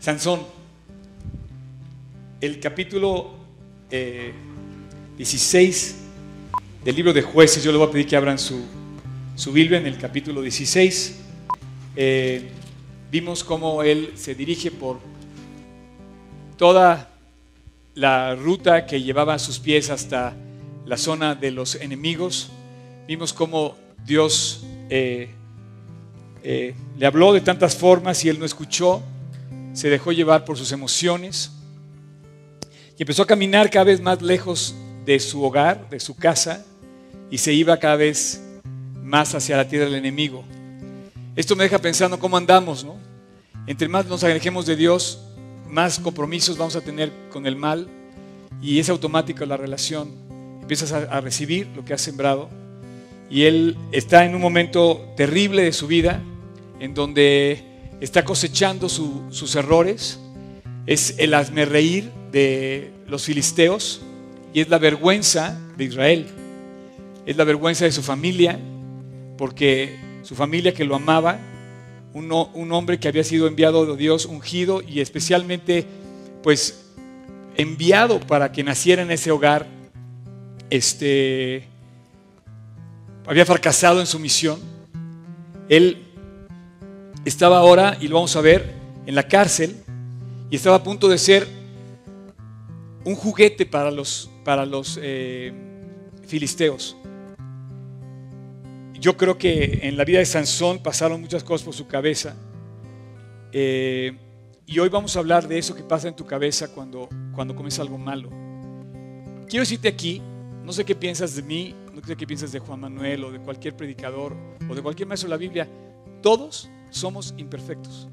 Sansón, el capítulo 16 eh, del libro de jueces, yo le voy a pedir que abran su, su Biblia en el capítulo 16. Eh, vimos cómo él se dirige por toda la ruta que llevaba a sus pies hasta la zona de los enemigos. Vimos cómo Dios eh, le habló de tantas formas y él no escuchó, se dejó llevar por sus emociones y empezó a caminar cada vez más lejos de su hogar, de su casa, y se iba cada vez más hacia la tierra del enemigo. Esto me deja pensando cómo andamos, ¿no? Entre más nos alejemos de Dios, más compromisos vamos a tener con el mal y es automático la relación. Empiezas a, recibir lo que has sembrado y él está en un momento terrible de su vida en donde está cosechando sus errores, es el hazme reír de los filisteos y es la vergüenza de Israel. Es la vergüenza de su familia, porque su familia que lo amaba, un, un hombre que había sido enviado de Dios, ungido y especialmente pues enviado para que naciera en ese hogar, este, había fracasado en su misión. Él estaba ahora, y lo vamos a ver, en la cárcel y estaba a punto de ser un juguete para los, para los eh, filisteos. Yo creo que en la vida de Sansón pasaron muchas cosas por su cabeza. Eh, y hoy vamos a hablar de eso que pasa en tu cabeza cuando, cuando comes algo malo. Quiero decirte aquí, no sé qué piensas de mí, no sé qué piensas de Juan Manuel o de cualquier predicador o de cualquier maestro de la Biblia. Todos somos imperfectos.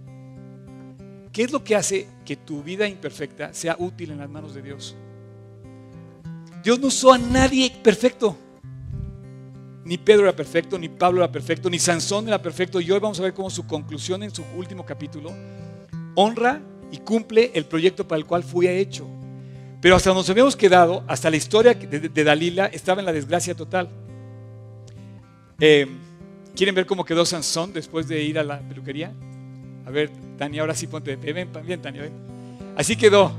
¿Qué es lo que hace que tu vida imperfecta sea útil en las manos de Dios? Dios no usó a nadie perfecto. Ni Pedro era perfecto, ni Pablo era perfecto, ni Sansón era perfecto. Y hoy vamos a ver cómo su conclusión en su último capítulo honra y cumple el proyecto para el cual fue hecho. Pero hasta donde nos habíamos quedado, hasta la historia de, Dalila estaba en la desgracia total. Eh, ¿Quieren ver cómo quedó Sansón después de ir a la peluquería? A ver, Tania, ahora sí ponte de pie. Ven, bien, Tania, ven. Así quedó.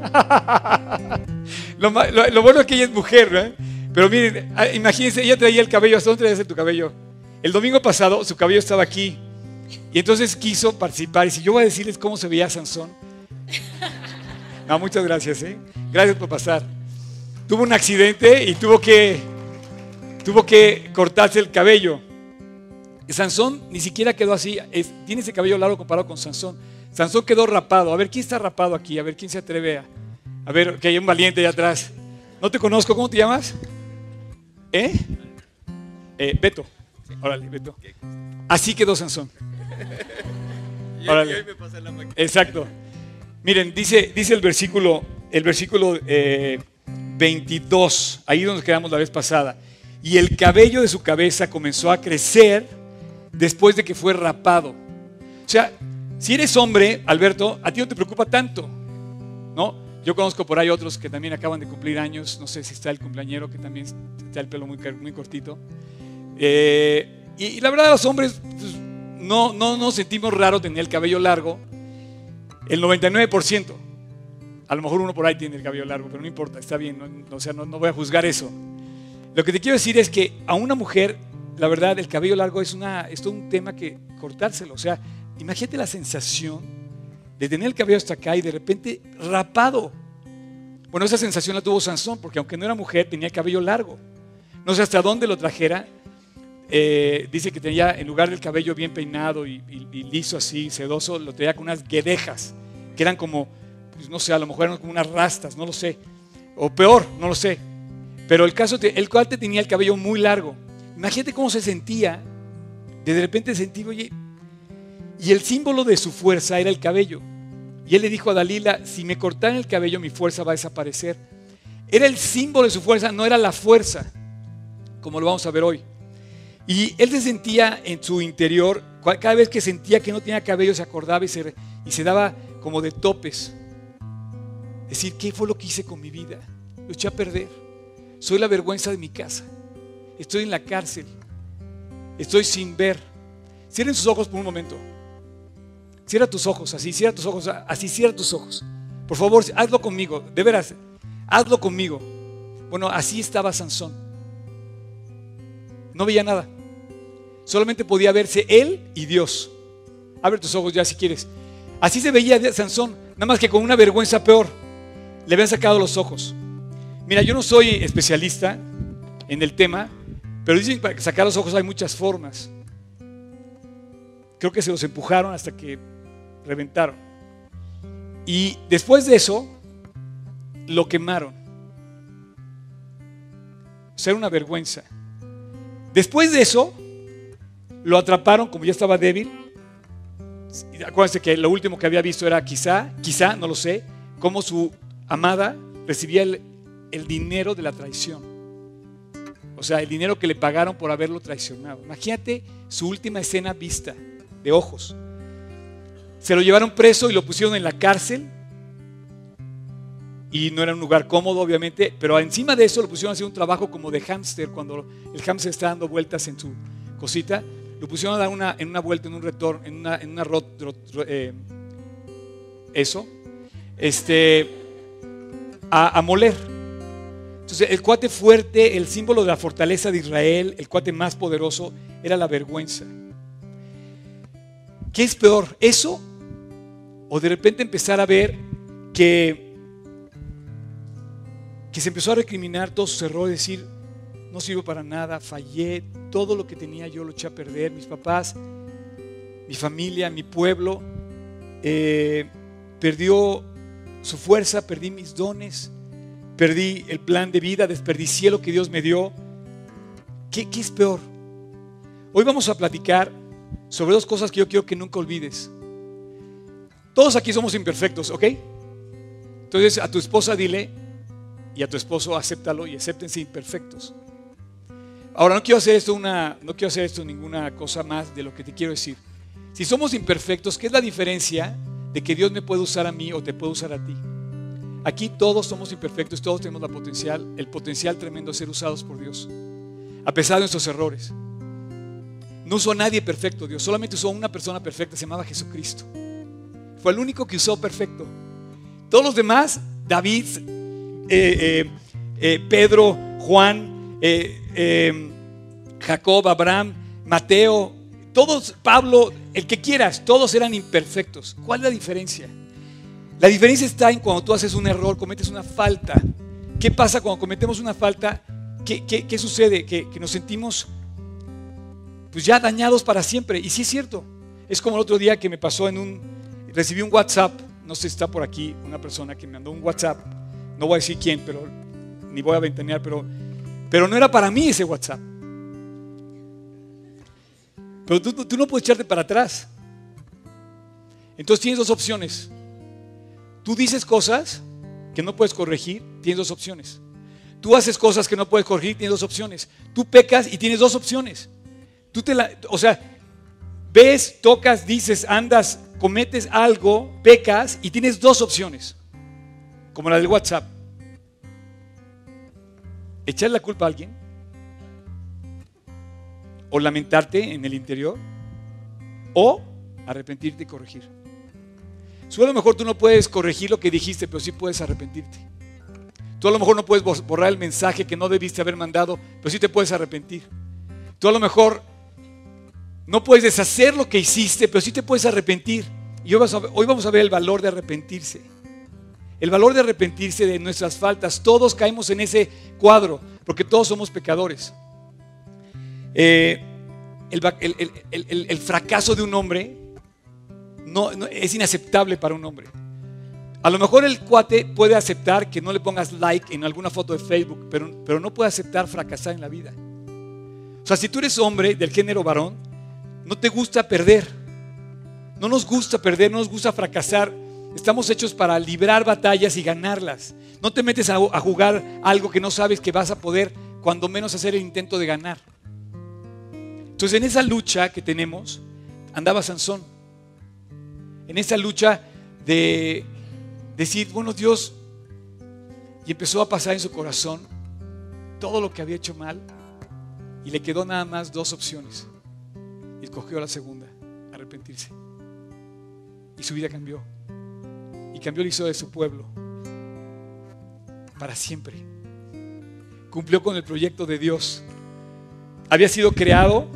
lo, bueno es que ella es mujer, ¿eh? Pero miren, ah, imagínense, ella traía el cabello. ¿Hasta dónde traías tu cabello? El domingo pasado su cabello estaba aquí. Y entonces quiso participar. Y si yo voy a decirles cómo se veía Sansón. No, muchas gracias, ¿eh? Gracias por pasar. Tuvo un accidente y tuvo que, tuvo que cortarse el cabello. Sansón ni siquiera quedó así, tiene ese cabello largo comparado con Sansón. Sansón quedó rapado. A ver, ¿quién está rapado aquí? A ver, ¿quién se atreve a... A ver, que hay un valiente allá atrás. No te conozco, ¿cómo te llamas? ¿Eh? eh Beto. Órale, Beto. Así quedó Sansón. Órale. Exacto. Miren, dice, dice el versículo, el versículo 22, eh, ahí donde quedamos la vez pasada. Y el cabello de su cabeza comenzó a crecer después de que fue rapado. O sea, si eres hombre, Alberto, a ti no te preocupa tanto, ¿no? Yo conozco por ahí otros que también acaban de cumplir años, no sé si está el cumpleañero que también está el pelo muy, muy cortito. Eh, y, la verdad, los hombres pues, no, no nos sentimos raro tener el cabello largo. El 99%. A lo mejor uno por ahí tiene el cabello largo, pero no importa, está bien, no, o sea, no, no voy a juzgar eso. Lo que te quiero decir es que a una mujer la verdad, el cabello largo es, una, es todo un tema que cortárselo. O sea, imagínate la sensación de tener el cabello hasta acá y de repente rapado. Bueno, esa sensación la tuvo Sansón, porque aunque no era mujer, tenía el cabello largo. No sé hasta dónde lo trajera. Eh, dice que tenía, en lugar del cabello bien peinado y, liso así, sedoso, lo tenía con unas guedejas, que eran como, pues no sé, a lo mejor eran como unas rastas, no lo sé. O peor, no lo sé. Pero el caso, el cual tenía el cabello muy largo. Imagínate cómo se sentía. De repente sentí, oye, y el símbolo de su fuerza era el cabello. Y él le dijo a Dalila, si me cortan el cabello mi fuerza va a desaparecer. Era el símbolo de su fuerza, no era la fuerza, como lo vamos a ver hoy. Y él se sentía en su interior, cada vez que sentía que no tenía cabello se acordaba y se, y daba como de topes. Decir, ¿qué fue lo que hice con mi vida? Lo eché a perder. Soy la vergüenza de mi casa. Estoy en la cárcel. Estoy sin ver. Cierren sus ojos por un momento. Cierra tus ojos, así, cierra tus ojos, así, cierra tus ojos. Por favor, hazlo conmigo, de veras, hazlo conmigo. Bueno, así estaba Sansón. No veía nada. Solamente podía verse él y Dios. Abre tus ojos ya si quieres. Así se veía Sansón, nada más que con una vergüenza peor. Le habían sacado los ojos. Mira, yo no soy especialista en el tema, pero dicen que sacar los ojos hay muchas formas. Creo que se los empujaron hasta que reventaron. Y después de eso, lo quemaron. O sea, era una vergüenza. Después de eso, lo atraparon como ya estaba débil. Acuérdense que lo último que había visto era quizá, quizá, no lo sé, cómo su amada recibía el, el dinero de la traición. O sea, el dinero que le pagaron por haberlo traicionado. Imagínate su última escena vista de ojos. Se lo llevaron preso y lo pusieron en la cárcel. Y no era un lugar cómodo, obviamente, pero encima de eso lo pusieron a hacer un trabajo como de hámster, cuando el hámster está dando vueltas en su cosita. Lo pusieron a dar una, en una vuelta, en un retorno, en una, en una eh, eso, este, a moler. Entonces, el cuate fuerte, el símbolo de la fortaleza de Israel, el cuate más poderoso, era la vergüenza. ¿Qué es peor? ¿Eso o de repente empezar a ver que, que se empezó a recriminar todos sus errores, decir, no sirvo para nada, fallé, todo lo que tenía yo lo eché a perder, mis papás, mi familia, mi pueblo, eh, perdió su fuerza, perdí mis dones, perdí el plan de vida, desperdicié lo que Dios me dio. ¿Qué, ¿Qué, es peor? Hoy vamos a platicar sobre dos cosas que yo quiero que nunca olvides. Todos aquí somos imperfectos, ¿ok? Entonces a tu esposa dile y a tu esposo acéptalo y acéptense imperfectos. Ahora no quiero hacer esto una, no quiero hacer esto ninguna cosa más de lo que te quiero decir. Si somos imperfectos, ¿qué es la diferencia de que Dios me puede usar a mí o te puede usar a ti? Aquí todos somos imperfectos, todos tenemos la potencial, el potencial tremendo de ser usados por Dios, a pesar de nuestros errores. No usó a nadie perfecto Dios, solamente usó a una persona perfecta, se llamaba Jesucristo. Fue el único que usó perfecto. Todos los demás, David, eh, eh, eh, Pedro, Juan, Jacob, Abraham, Mateo, todos, Pablo, el que quieras, todos eran imperfectos. ¿Cuál es la diferencia? La diferencia está en cuando tú haces un error, cometes una falta. ¿Qué pasa cuando cometemos una falta? ¿Qué, sucede? Que, que, nos sentimos pues ya dañados para siempre. Y sí es cierto. Es como el otro día que me pasó en un, recibí un WhatsApp, no sé si está por aquí una persona que me mandó un WhatsApp, no voy a decir quién, pero ni voy a ventanear, pero, pero no era para mí ese WhatsApp. Pero tú, tú no puedes echarte para atrás. Entonces tienes dos opciones. Tú dices cosas que no puedes corregir, tienes dos opciones. Tú haces cosas que no puedes corregir, tienes dos opciones. Tú pecas y tienes dos opciones. Tú te la, o sea, ves, tocas, dices, andas, cometes algo, pecas y tienes dos opciones, como la del WhatsApp. Echar la culpa a alguien o lamentarte en el interior o arrepentirte y corregir. Tú a lo mejor tú no puedes corregir lo que dijiste, pero sí puedes arrepentirte. Tú a lo mejor no puedes borrar el mensaje que no debiste haber mandado, pero sí te puedes arrepentir. Tú a lo mejor no puedes deshacer lo que hiciste, pero sí te puedes arrepentir. Y hoy vamos a ver el valor de arrepentirse. El valor de arrepentirse de nuestras faltas. Todos caemos en ese cuadro, porque todos somos pecadores. Eh, el, fracaso de un hombre no, es inaceptable para un hombre. A lo mejor el cuate puede aceptar que no le pongas like en alguna foto de Facebook, pero, pero no puede aceptar fracasar en la vida. O sea, si tú eres hombre del género varón, no te gusta perder. No nos gusta perder, no nos gusta fracasar. Estamos hechos para librar batallas y ganarlas. No te metes a, jugar algo que no sabes que vas a poder, cuando menos hacer el intento de ganar. Entonces en esa lucha que tenemos, andaba Sansón. En esa lucha de decir, bueno Dios, y empezó a pasar en su corazón todo lo que había hecho mal y le quedó nada más dos opciones y escogió la segunda, arrepentirse. y su vida cambió. Y cambió la historia de su pueblo para siempre. Cumplió con el proyecto de Dios. Había sido creado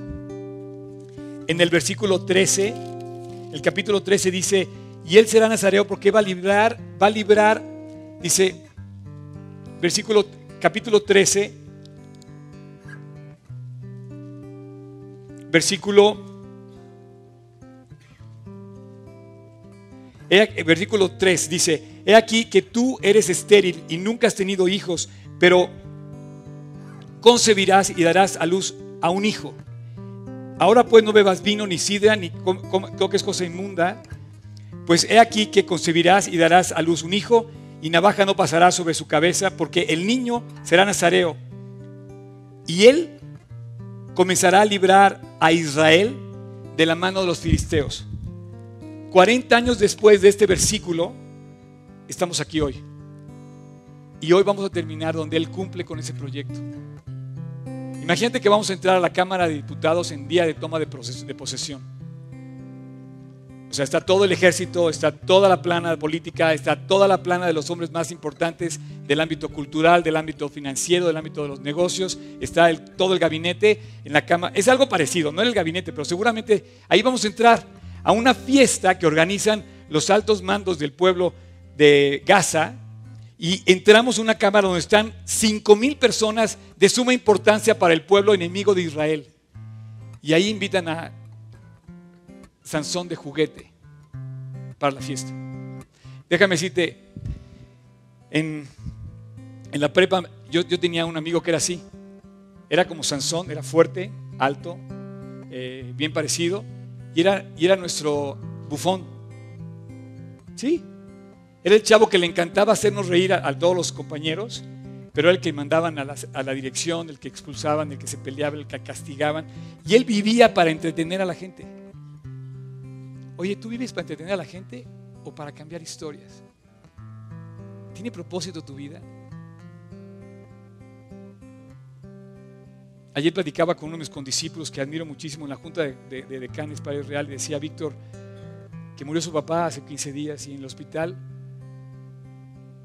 en el versículo 13, el capítulo 13 dice, y él será nazareo porque va a librar, va a librar, dice, versículo, capítulo 13, versículo, versículo 3 dice, he aquí que tú eres estéril y nunca has tenido hijos, pero concebirás y darás a luz a un hijo. Ahora pues no bebas vino ni sidra ni toques cosa inmunda, pues he aquí que concebirás y darás a luz un hijo y navaja no pasará sobre su cabeza porque el niño será nazareo y él comenzará a librar a Israel de la mano de los filisteos. 40 años después de este versículo, estamos aquí hoy. Y hoy vamos a terminar donde Él cumple con ese proyecto. Imagínate que vamos a entrar a la Cámara de Diputados en día de toma de, posesión. O sea, está todo el ejército, está toda la plana política, está toda la plana de los hombres más importantes del ámbito cultural, del ámbito financiero, del ámbito de los negocios, está todo el gabinete en la Cámara. Es algo parecido, no en el gabinete, pero seguramente ahí vamos a entrar a una fiesta que organizan los altos mandos del pueblo de Gaza y entramos a una cámara donde están cinco mil personas de suma importancia para el pueblo enemigo de Israel. Y ahí invitan a Sansón de juguete para la fiesta. Déjame decirte, en, en la prepa yo, yo, tenía un amigo que era así. Era como Sansón, era fuerte, alto, eh, bien parecido. Y era, y era nuestro bufón. ¿Sí? Era el chavo que le encantaba hacernos reír a, todos los compañeros, pero era el que mandaban a la, dirección, el que expulsaban, el que se peleaba, el que castigaban. Y él vivía para entretener a la gente. Oye, ¿tú vives para entretener a la gente o para cambiar historias? ¿Tiene propósito tu vida? Ayer platicaba con uno de mis condiscípulos que admiro muchísimo en la Junta de, de Decanes Padre Real y decía, Víctor, que murió su papá hace 15 días y en el hospital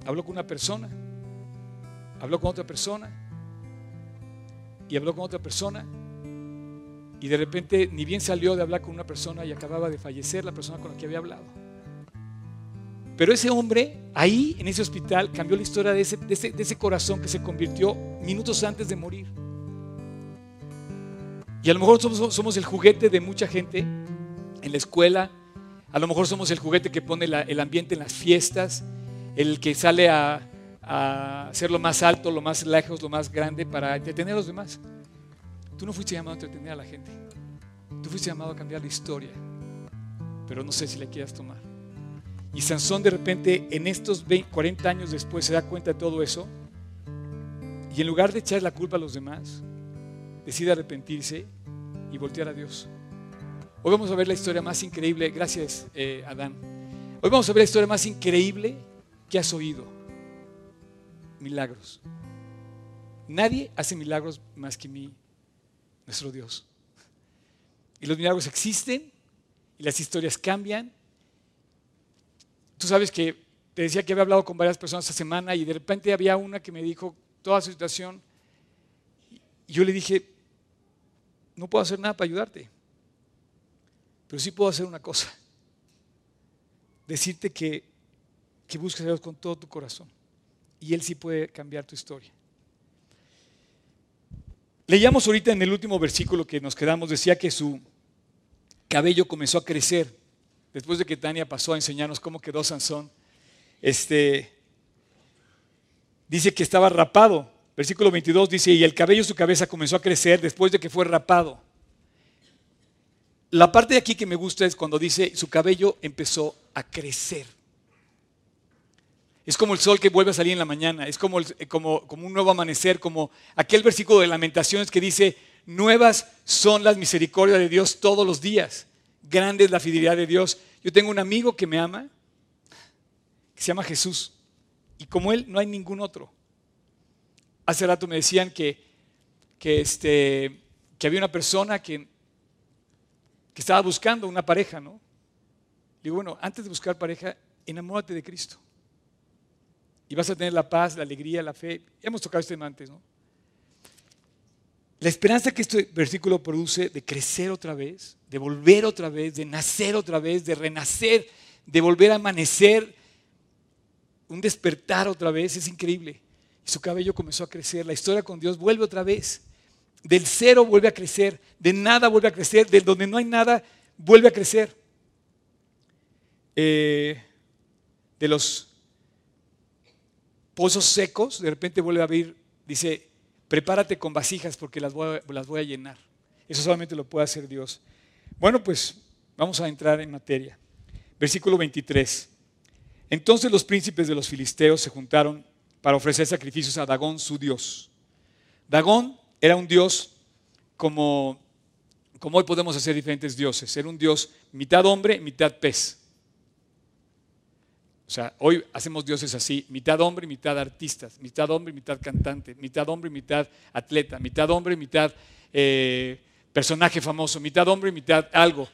habló con una persona, habló con otra persona y habló con otra persona y de repente ni bien salió de hablar con una persona y acababa de fallecer la persona con la que había hablado. Pero ese hombre ahí en ese hospital cambió la historia de ese, de ese, corazón que se convirtió minutos antes de morir. Y a lo mejor somos, somos, el juguete de mucha gente en la escuela, a lo mejor somos el juguete que pone el ambiente en las fiestas, el que sale a, ser lo más alto, lo más lejos, lo más grande para entretener a los demás. Tú no fuiste llamado a entretener a la gente. Tú fuiste llamado a cambiar la historia. Pero no sé si la quieras tomar. Y Sansón de repente en estos 40 años después se da cuenta de todo eso. Y en lugar de echar la culpa a los demás, decide arrepentirse y voltear a Dios. Hoy vamos a ver la historia más increíble. Gracias, eh, Adán. Hoy vamos a ver la historia más increíble ¿Qué has oído? Milagros. Nadie hace milagros más que mí, nuestro Dios. Y los milagros existen y las historias cambian. Tú sabes que te decía que había hablado con varias personas esta semana y de repente había una que me dijo toda su situación. Y yo le dije, no puedo hacer nada para ayudarte, pero sí puedo hacer una cosa. Decirte que que busques a Dios con todo tu corazón. Y Él sí puede cambiar tu historia. Leíamos ahorita en el último versículo que nos quedamos, decía que su cabello comenzó a crecer. Después de que Tania pasó a enseñarnos cómo quedó Sansón, este, dice que estaba rapado. Versículo 22 dice, y el cabello de su cabeza comenzó a crecer después de que fue rapado. La parte de aquí que me gusta es cuando dice, su cabello empezó a crecer. Es como el sol que vuelve a salir en la mañana, es como, como, como, un nuevo amanecer, como aquel versículo de lamentaciones que dice, nuevas son las misericordias de Dios todos los días, grande es la fidelidad de Dios. Yo tengo un amigo que me ama, que se llama Jesús, y como él no hay ningún otro. Hace rato me decían que, que, este, que había una persona que, que estaba buscando una pareja, ¿no? digo, bueno, antes de buscar pareja, enamórate de Cristo. Y vas a tener la paz, la alegría, la fe. Hemos tocado este tema antes, ¿no? La esperanza que este versículo produce de crecer otra vez, de volver otra vez, de nacer otra vez, de renacer, de volver a amanecer, un despertar otra vez, es increíble. Y su cabello comenzó a crecer, la historia con Dios vuelve otra vez. Del cero vuelve a crecer, de nada vuelve a crecer, de donde no hay nada vuelve a crecer. Eh, de los pozos secos, de repente vuelve a abrir, dice, prepárate con vasijas porque las voy, a, las voy a llenar. Eso solamente lo puede hacer Dios. Bueno, pues vamos a entrar en materia. Versículo 23. Entonces los príncipes de los filisteos se juntaron para ofrecer sacrificios a Dagón, su dios. Dagón era un dios como, como hoy podemos hacer diferentes dioses. Era un dios mitad hombre, mitad pez. O sea, hoy hacemos dioses así, mitad hombre, mitad artistas, mitad hombre, mitad cantante, mitad hombre, mitad atleta, mitad hombre, mitad eh, personaje famoso, mitad hombre, mitad algo.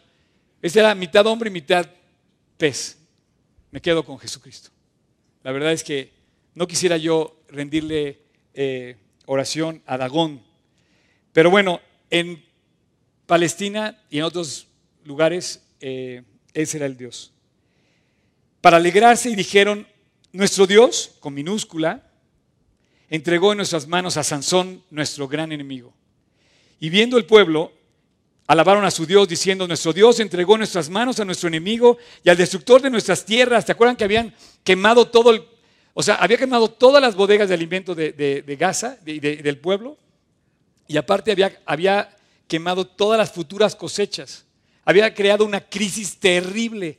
Ese era mitad hombre, mitad pez. Me quedo con Jesucristo. La verdad es que no quisiera yo rendirle eh, oración a Dagón. Pero bueno, en Palestina y en otros lugares, eh, ese era el Dios para alegrarse y dijeron, nuestro Dios, con minúscula, entregó en nuestras manos a Sansón, nuestro gran enemigo. Y viendo el pueblo, alabaron a su Dios diciendo, nuestro Dios entregó en nuestras manos a nuestro enemigo y al destructor de nuestras tierras. ¿Te acuerdan que habían quemado todo el, o sea, había quemado todas las bodegas de alimento de, Gaza, del pueblo? Y aparte había, había quemado todas las futuras cosechas. Había creado una crisis terrible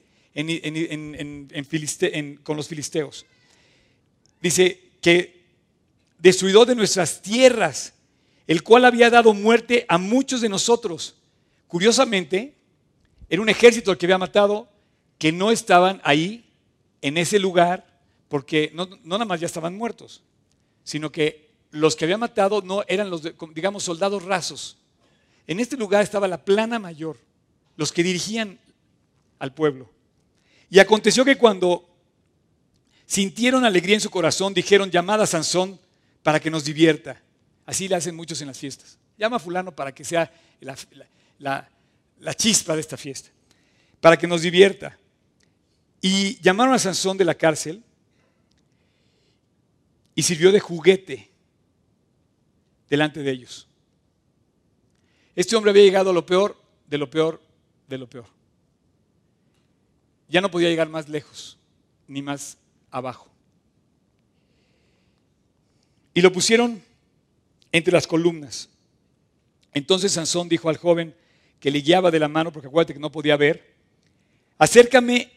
con los filisteos. Dice que destruidor de nuestras tierras, el cual había dado muerte a muchos de nosotros. Curiosamente, era un ejército el que había matado que no estaban ahí, en ese lugar, porque no, nada más ya estaban muertos, sino que los que había matado no eran los, digamos, soldados rasos. En este lugar estaba la plana mayor, los que dirigían al pueblo. Y aconteció que cuando sintieron alegría en su corazón, dijeron, llamada a Sansón para que nos divierta. Así le hacen muchos en las fiestas. Llama a fulano para que sea la, la chispa de esta fiesta, para que nos divierta. Y llamaron a Sansón de la cárcel y sirvió de juguete delante de ellos. Este hombre había llegado a lo peor, de lo peor, de lo peor ya no podía llegar más lejos, ni más abajo. Y lo pusieron entre las columnas. Entonces Sansón dijo al joven que le guiaba de la mano, porque acuérdate que no podía ver, acércame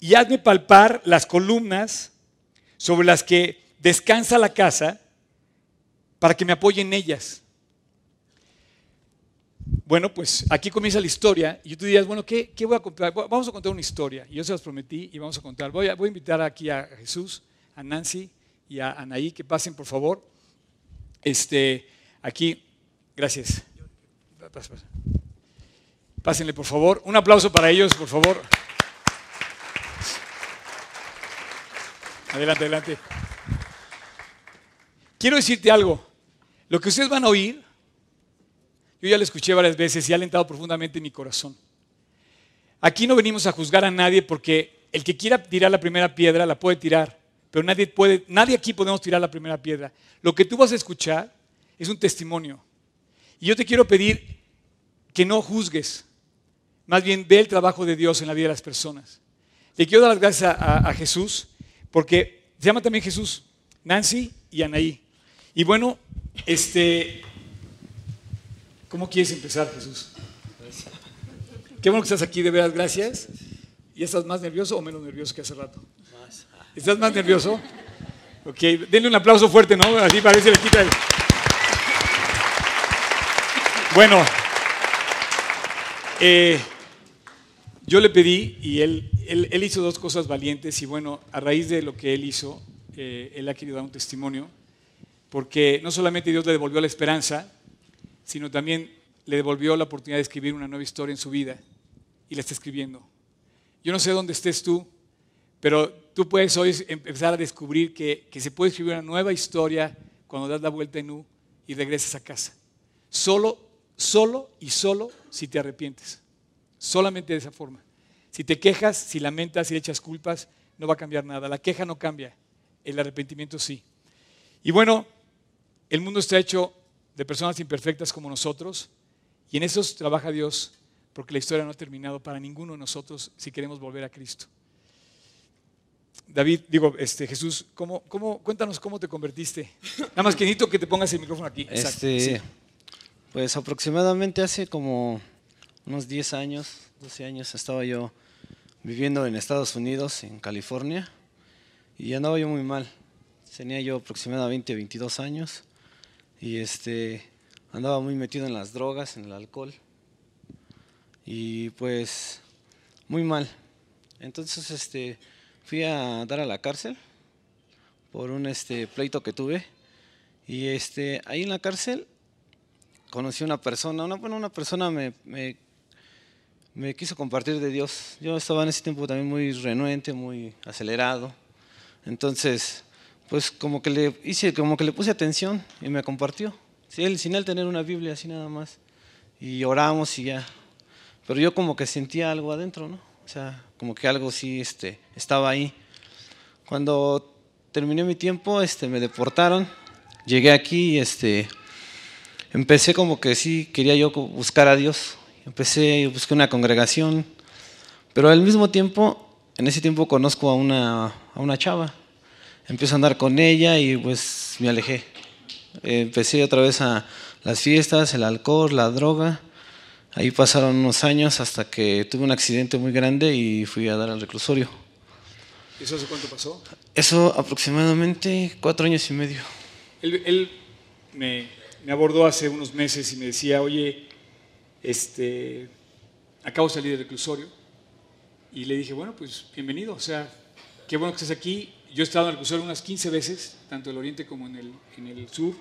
y hazme palpar las columnas sobre las que descansa la casa para que me apoyen ellas. Bueno, pues aquí comienza la historia y tú dirías, bueno, ¿qué, voy a contar? Vamos a contar una historia. Y yo se las prometí y vamos a contar. Voy a, voy a invitar aquí a Jesús, a Nancy y a Anaí que pasen, por favor. Este, aquí, gracias. Pásenle, por favor. Un aplauso para ellos, por favor. Adelante, adelante. Quiero decirte algo. Lo que ustedes van a oír yo ya lo escuché varias veces y ha alentado profundamente mi corazón. Aquí no venimos a juzgar a nadie porque el que quiera tirar la primera piedra la puede tirar, pero nadie, puede, nadie aquí podemos tirar la primera piedra. Lo que tú vas a escuchar es un testimonio. Y yo te quiero pedir que no juzgues, más bien ve el trabajo de Dios en la vida de las personas. Le quiero dar las gracias a, a Jesús porque se llama también Jesús, Nancy y Anaí. Y bueno, este, ¿Cómo quieres empezar, Jesús? Qué bueno que estás aquí, de veras, gracias. ¿Y estás más nervioso o menos nervioso que hace rato? ¿Estás más nervioso? Ok, denle un aplauso fuerte, ¿no? Así parece le quita el... Bueno, eh, yo le pedí y él, él, hizo dos cosas valientes y bueno, a raíz de lo que él hizo, eh, él ha querido dar un testimonio, porque no solamente Dios le devolvió la esperanza, sino también le devolvió la oportunidad de escribir una nueva historia en su vida y la está escribiendo. Yo no sé dónde estés tú, pero tú puedes hoy empezar a descubrir que, que se puede escribir una nueva historia cuando das la vuelta en U y regresas a casa. Solo, solo y solo si te arrepientes. Solamente de esa forma. Si te quejas, si lamentas, si echas culpas, no va a cambiar nada. La queja no cambia, el arrepentimiento sí. Y bueno, el mundo está hecho de personas imperfectas como nosotros y en eso trabaja Dios porque la historia no ha terminado para ninguno de nosotros si queremos volver a Cristo. David, digo, este, Jesús, ¿cómo, cómo, cuéntanos cómo te convertiste. Nada más que necesito que te pongas el micrófono aquí. Este, Pues aproximadamente hace como unos 10 años, 12 años, estaba yo viviendo en Estados Unidos, en California, y andaba yo muy mal. Tenía yo aproximadamente 22 años y este, andaba muy metido en las drogas, en el alcohol, y pues muy mal. Entonces este, fui a dar a la cárcel por un este, pleito que tuve, y este, ahí en la cárcel conocí a una persona, una, bueno, una persona me, me me quiso compartir de Dios. Yo estaba en ese tiempo también muy renuente, muy acelerado. Entonces, pues como que le hice, como que le puse atención y me compartió. Sí, él, sin él tener una Biblia así nada más. Y oramos y ya. Pero yo como que sentía algo adentro, ¿no? O sea, como que algo sí este, estaba ahí. Cuando terminé mi tiempo, este, me deportaron. Llegué aquí y este, empecé como que sí quería yo buscar a Dios Empecé, busqué una congregación, pero al mismo tiempo, en ese tiempo conozco a una, a una chava. Empiezo a andar con ella y pues me alejé. Empecé otra vez a las fiestas, el alcohol, la droga. Ahí pasaron unos años hasta que tuve un accidente muy grande y fui a dar al reclusorio. ¿Eso hace cuánto pasó? Eso aproximadamente cuatro años y medio. Él, él me, me, abordó hace unos meses y me decía, oye, este, acabo de salir del reclusorio y le dije, bueno, pues bienvenido, o sea, qué bueno que estés aquí. Yo he estado en el reclusorio unas 15 veces, tanto en el oriente como en el, en el sur.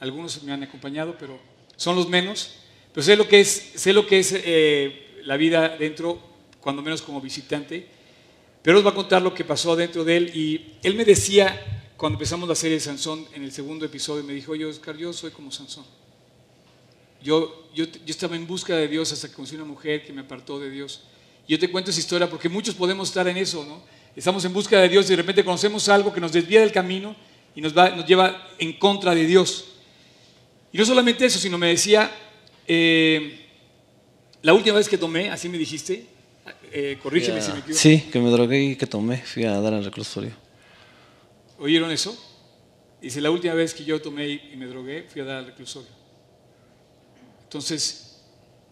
Algunos me han acompañado, pero son los menos. Pero sé lo que es, sé lo que es eh, la vida dentro, cuando menos como visitante. Pero os va a contar lo que pasó dentro de él. Y él me decía, cuando empezamos la serie de Sansón, en el segundo episodio, me dijo, oye, Oscar, yo soy como Sansón. Yo, yo, estaba en busca de Dios hasta que conocí una mujer que me apartó de Dios. Yo te cuento esa historia porque muchos podemos estar en eso, ¿no? Estamos en busca de Dios y de repente conocemos algo que nos desvía del camino y nos, va, nos lleva en contra de Dios. Y no solamente eso, sino me decía, eh, la última vez que tomé, así me dijiste, eh, corrígeme si me equivoco. Sí, que me drogué y que tomé, fui a dar al reclusorio. ¿Oyeron eso? Dice, la última vez que yo tomé y me drogué, fui a dar al reclusorio. Entonces,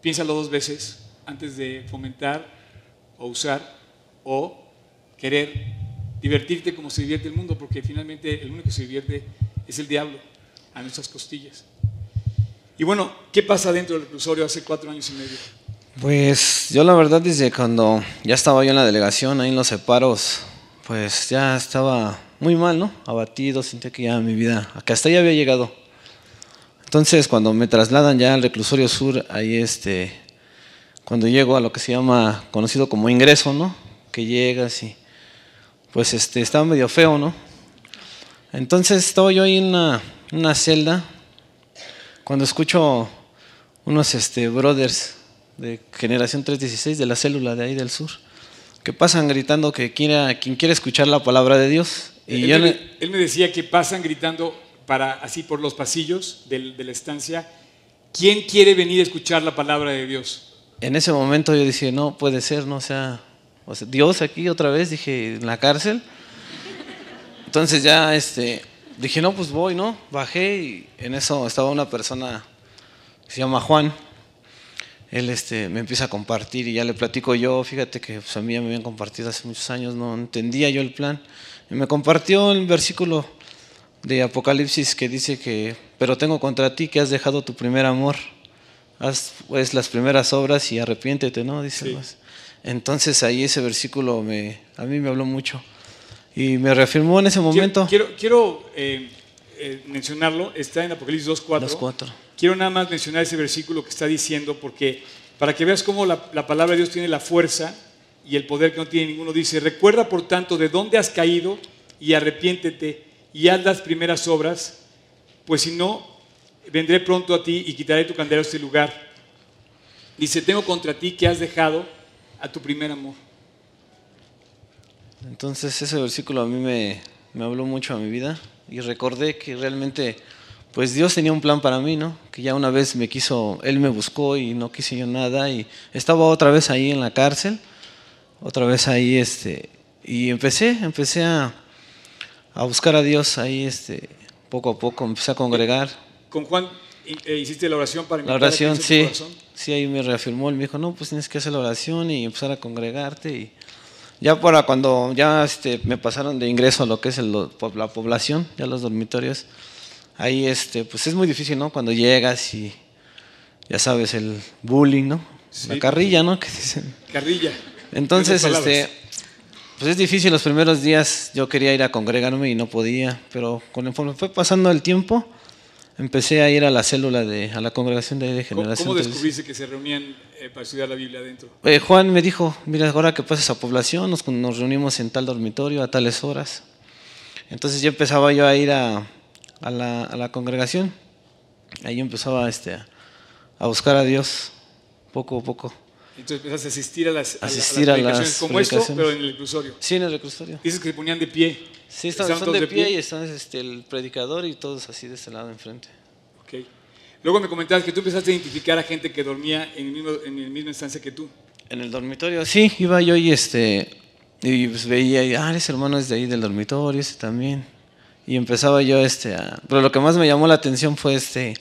piénsalo dos veces antes de fomentar o usar o querer divertirte como se divierte el mundo, porque finalmente el único que se divierte es el diablo a nuestras costillas. Y bueno, ¿qué pasa dentro del reclusorio hace cuatro años y medio? Pues yo la verdad desde cuando ya estaba yo en la delegación, ahí en los separos, pues ya estaba muy mal, ¿no? Abatido, sentía que ya mi vida, hasta ya había llegado. Entonces, cuando me trasladan ya al reclusorio sur, ahí este, cuando llego a lo que se llama, conocido como ingreso, ¿no? Que llegas y, pues este, estaba medio feo, ¿no? Entonces estaba yo ahí en una, celda, cuando escucho unos este, brothers de generación 316 de la célula de ahí del sur, que pasan gritando que quiera, quien quiere escuchar la palabra de Dios. Y él, él me decía que pasan gritando para así por los pasillos de la estancia, ¿quién quiere venir a escuchar la palabra de Dios? En ese momento yo dije, no puede ser, no sea, o sea Dios aquí otra vez, dije, en la cárcel. Entonces ya este, dije, no, pues voy, ¿no? Bajé y en eso estaba una persona que se llama Juan. Él este, me empieza a compartir y ya le platico yo, fíjate que pues, a mí ya me habían compartido hace muchos años, no entendía yo el plan. Y me compartió el versículo de Apocalipsis que dice que, pero tengo contra ti que has dejado tu primer amor, haz pues las primeras obras y arrepiéntete, ¿no? Dice. Entonces ahí ese versículo me, a mí me habló mucho y me reafirmó en ese momento. Quiero, quiero, eh, eh, mencionarlo, está en Apocalipsis 2.4. Quiero nada más mencionar ese versículo que está diciendo porque para que veas cómo la, la palabra de Dios tiene la fuerza y el poder que no tiene ninguno. Dice, recuerda por tanto de dónde has caído y arrepiéntete y haz las primeras obras, pues si no, vendré pronto a ti y quitaré tu candelero de este lugar. Dice, tengo contra ti que has dejado a tu primer amor. Entonces ese versículo a mí me, me habló mucho a mi vida y recordé que realmente pues Dios tenía un plan para mí, ¿no? Que ya una vez me quiso, Él me buscó y no quise yo nada y estaba otra vez ahí en la cárcel, otra vez ahí, este, y empecé, empecé a, a buscar a Dios ahí, este, poco a poco, empecé a congregar. Con Juan eh, hiciste la oración para La invitar a oración, sí, corazón? Sí, ahí me reafirmó, él me dijo, no, pues tienes que hacer la oración y empezar a congregarte y ya para cuando ya este, me pasaron de ingreso a lo que es el- la población, ya los dormitorios, ahí este, pues es muy difícil, ¿no? Cuando llegas y ya sabes, el bullying, ¿no? Sí. La carrilla, ¿no? Que dicen. Carrilla. Entonces, este, pues es difícil los primeros días, yo quería ir a congregarme y no podía, pero conforme fue pasando el tiempo, empecé a ir a la célula de, a la congregación de, de ¿Cómo, generación. cómo Entonces, descubriste que se reunían eh, para estudiar la Biblia adentro? eh, Juan me dijo, mira, ahora que pases a población, nos, nos reunimos en tal dormitorio a tales horas. Entonces yo empezaba yo a ir a, a la, a la congregación, ahí empezaba este, a, buscar a Dios, poco a poco. Entonces empezaste a asistir a las, a la- a las Asistir a las predicaciones como esto, pero en el reclusorio. Sí, en el reclusorio. Dices que se ponían de pie. Sí, están, ¿Estaban son todos de pie, y están este, el predicador y todos así de este lado enfrente. Ok. Luego me comentabas que tú empezaste a identificar a gente que dormía en el mismo, en la misma instancia que tú. En el dormitorio, sí, iba yo y este y pues veía, y, ah, ese hermano es de ahí del dormitorio, ese también. Y empezaba yo este a, pero lo que más me llamó la atención fue este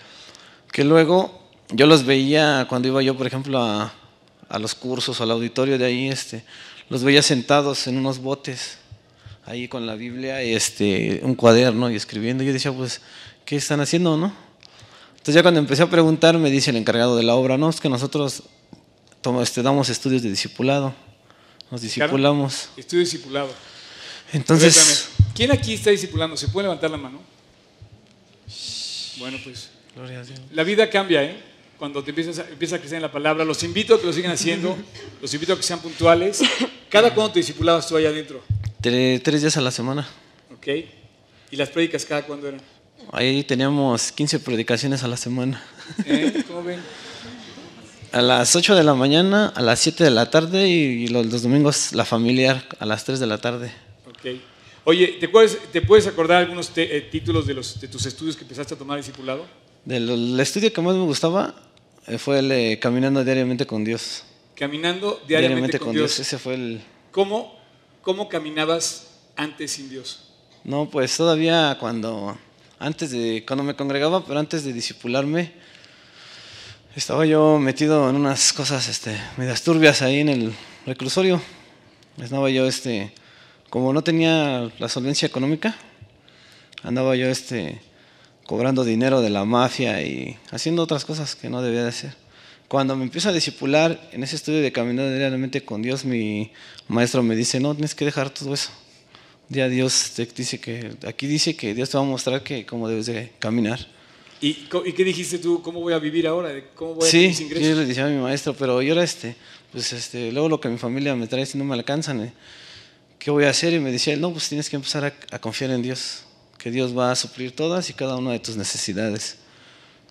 que luego yo los veía cuando iba yo, por ejemplo, a, a los cursos o al auditorio de ahí, este, los veía sentados en unos botes ahí con la Biblia y este un cuaderno y escribiendo. Yo decía, pues, ¿qué están haciendo, no? Entonces ya cuando empecé a preguntar, me dice el encargado de la obra, no, es que nosotros este, damos estudios de discipulado, nos discipulamos. Estoy discipulado. Entonces, Cuéntame, ¿quién aquí está discipulando? ¿Se puede levantar la mano? Bueno, pues Gloria a Dios. la vida cambia, ¿eh? Cuando te empiezas a, empiezas a crecer en la palabra. Los invito a que lo sigan haciendo. Los invito a que sean puntuales. ¿Cada cuándo te discipulabas tú allá adentro? Tre- tres días a la semana. ¿Ok? ¿Y las prédicas cada cuándo eran? Ahí teníamos 15 predicaciones a la semana. ¿Eh? ¿Cómo ven? A las 8 de la mañana, a las 7 de la tarde y los, los domingos la familiar a las 3 de la tarde. Ok. Oye, ¿te puedes, te puedes acordar algunos te- eh, títulos de, los, de tus estudios que empezaste a tomar discipulado? Del el estudio que más me gustaba eh, fue el Caminando Diariamente con Dios. Caminando diariamente, con, Dios. Ese fue el... ¿Cómo, ¿Cómo caminabas antes sin Dios? No, pues todavía cuando, antes de, cuando me congregaba, pero antes de disipularme, estaba yo metido en unas cosas, este, medias turbias ahí en el reclusorio. Estaba yo, este, como no tenía la solvencia económica, andaba yo, este, cobrando dinero de la mafia y haciendo otras cosas que no debía de hacer. Cuando me empiezo a disipular en ese estudio de caminar diariamente con Dios, mi maestro me dice, no, tienes que dejar todo eso. Ya Dios te dice que, aquí dice que Dios te va a mostrar que cómo debes de caminar. ¿Y, y qué dijiste tú? ¿Cómo voy a vivir ahora? ¿Cómo voy a Sí, mis yo ingresos? le decía a mi maestro, pero yo era este, pues este, luego lo que mi familia me trae si no me alcanzan, ¿eh? ¿qué voy a hacer? Y me decía, él, no, pues tienes que empezar a, a confiar en Dios, que Dios va a suplir todas y cada una de tus necesidades.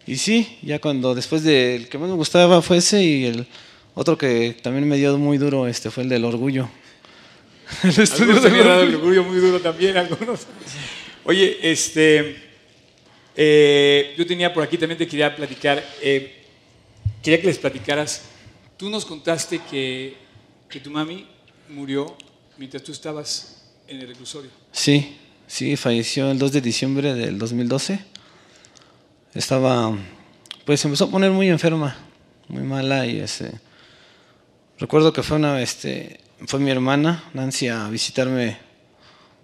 Y sí, ya cuando después del que más me gustaba fue ese y el otro que también me dio muy duro este fue el del orgullo. El estudio del dado el orgullo. orgullo muy duro también, algunos. Oye, este, eh, yo tenía por aquí, también te quería platicar, eh, quería que les platicaras, tú nos contaste que, que tu mami murió mientras tú estabas en el reclusorio. Sí, sí, falleció el 2 de diciembre del 2012. Estaba, pues se empezó a poner muy enferma, muy mala y este, recuerdo que fue una, este, fue mi hermana Nancy a visitarme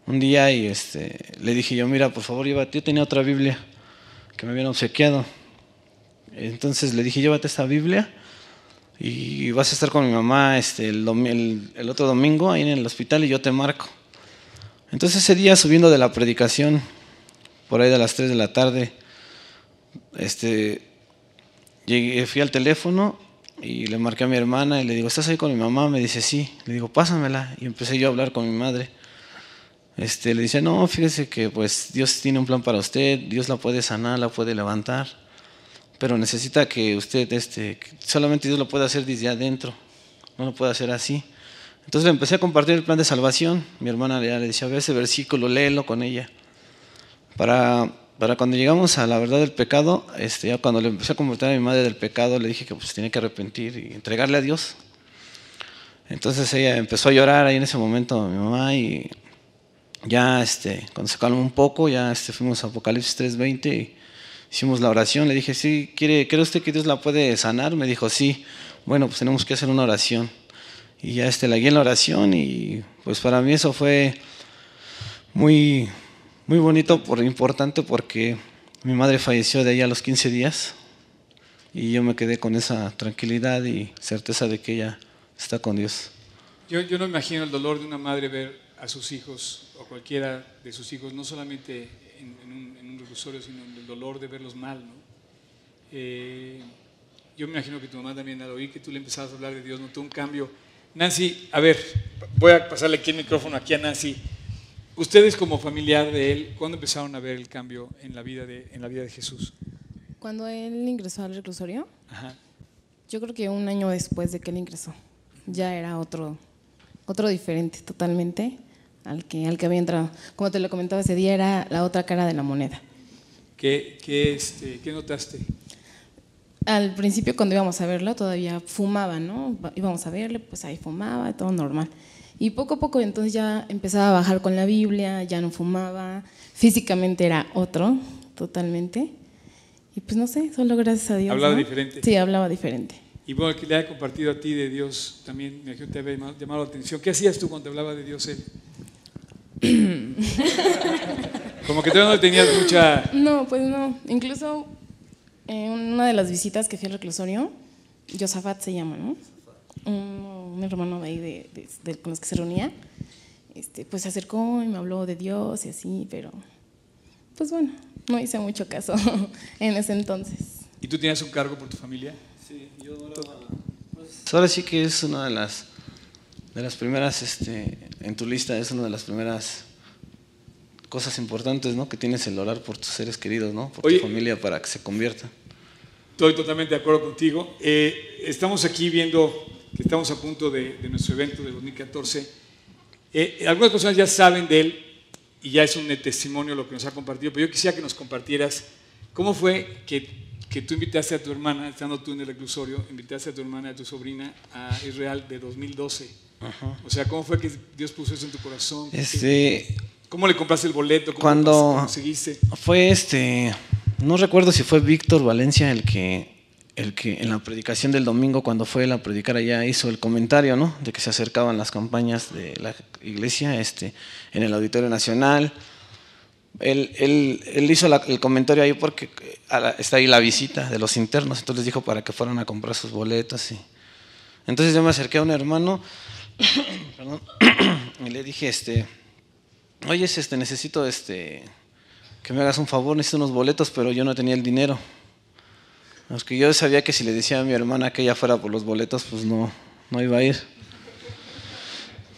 un día y este, le dije yo, mira, por favor, llévate, yo tenía otra Biblia que me habían obsequiado. Entonces le dije, llévate esta Biblia y vas a estar con mi mamá este, el, el otro domingo ahí en el hospital y yo te marco. Entonces ese día subiendo de la predicación, por ahí de las 3 de la tarde, este, llegué, fui al teléfono y le marqué a mi hermana y le digo, ¿estás ahí con mi mamá? Me dice, sí. Le digo, pásamela. Y empecé yo a hablar con mi madre. Este, le dice, no, fíjese que pues Dios tiene un plan para usted, Dios la puede sanar, la puede levantar, pero necesita que usted, este, solamente Dios lo puede hacer desde adentro, no lo puede hacer así. Entonces le empecé a compartir el plan de salvación. Mi hermana le decía, a ver ese versículo, léelo con ella. Para, para cuando llegamos a la verdad del pecado, este, ya cuando le empecé a convertir a mi madre del pecado, le dije que pues tenía que arrepentir y entregarle a Dios. Entonces ella empezó a llorar ahí en ese momento, mi mamá, y ya este, cuando se calmó un poco, ya este, fuimos a Apocalipsis 3.20 y hicimos la oración. Le dije, sí, ¿quiere, ¿cree usted que Dios la puede sanar? Me dijo, sí. Bueno, pues tenemos que hacer una oración y ya este, la guié en la oración y pues para mí eso fue muy, muy bonito, por, importante porque mi madre falleció de ahí a los 15 días y yo me quedé con esa tranquilidad y certeza de que ella está con Dios. Yo, yo no imagino el dolor de una madre ver a sus hijos o cualquiera de sus hijos, no solamente en, un, en reclusorio, sino el dolor de verlos mal. ¿no? Eh, yo me imagino que tu mamá también al oír que tú le empezabas a hablar de Dios notó un cambio Nancy, a ver, voy a pasarle aquí el micrófono aquí a Nancy. Ustedes como familiar de él, ¿cuándo empezaron a ver el cambio en la vida de, en la vida de Jesús? Cuando él ingresó al reclusorio, Ajá. yo creo que un año después de que él ingresó, ya era otro, otro diferente totalmente al que, al que había entrado. Como te lo comentaba ese día, era la otra cara de la moneda. ¿Qué, qué, este, ¿qué notaste? al principio cuando íbamos a verlo todavía fumaba, ¿no? Íbamos a verle, pues ahí fumaba, todo normal. Y poco a poco entonces ya empezaba a bajar con la Biblia, ya no fumaba, físicamente era otro, totalmente. Y pues no sé, solo gracias a Dios. ¿Hablaba ¿no? diferente? Sí, hablaba diferente. Y bueno, que le haya compartido a ti de Dios también, me te había llamado la atención. ¿Qué hacías tú cuando hablaba de Dios él? Como que todavía no tenías mucha... No, pues no. Incluso en una de las visitas que fui al reclusorio, Josafat se llama, ¿no? Un, un hermano de ahí de, de, de, con los que se reunía, este, pues se acercó y me habló de Dios y así, pero pues bueno, no hice mucho caso en ese entonces. ¿Y tú tienes un cargo por tu familia? Sí, yo ahora, pues, ahora sí que es una de las de las primeras, este, en tu lista es una de las primeras cosas importantes, ¿no? Que tienes el orar por tus seres queridos, ¿no? Por Oye, tu familia para que se conviertan. Estoy totalmente de acuerdo contigo. Eh, estamos aquí viendo que estamos a punto de, de nuestro evento de 2014. Eh, algunas personas ya saben de él y ya es un testimonio lo que nos ha compartido, pero yo quisiera que nos compartieras cómo fue que, que tú invitaste a tu hermana, estando tú en el reclusorio, invitaste a tu hermana, a tu sobrina a Israel de 2012. Ajá. O sea, ¿cómo fue que Dios puso eso en tu corazón? Este, ¿Cómo le compraste el boleto? ¿Cómo Cuando lo conseguiste? fue este, no recuerdo si fue Víctor Valencia el que, el que en la predicación del domingo, cuando fue él a predicar allá, hizo el comentario, ¿no? De que se acercaban las campañas de la iglesia este, en el Auditorio Nacional. Él, él, él hizo la, el comentario ahí porque la, está ahí la visita de los internos, entonces dijo para que fueran a comprar sus boletos. Y, entonces yo me acerqué a un hermano y le dije, este, oye, este, necesito este, que me hagas un favor, necesito unos boletos, pero yo no tenía el dinero. Porque yo sabía que si le decía a mi hermana que ella fuera por los boletos, pues no, no iba a ir.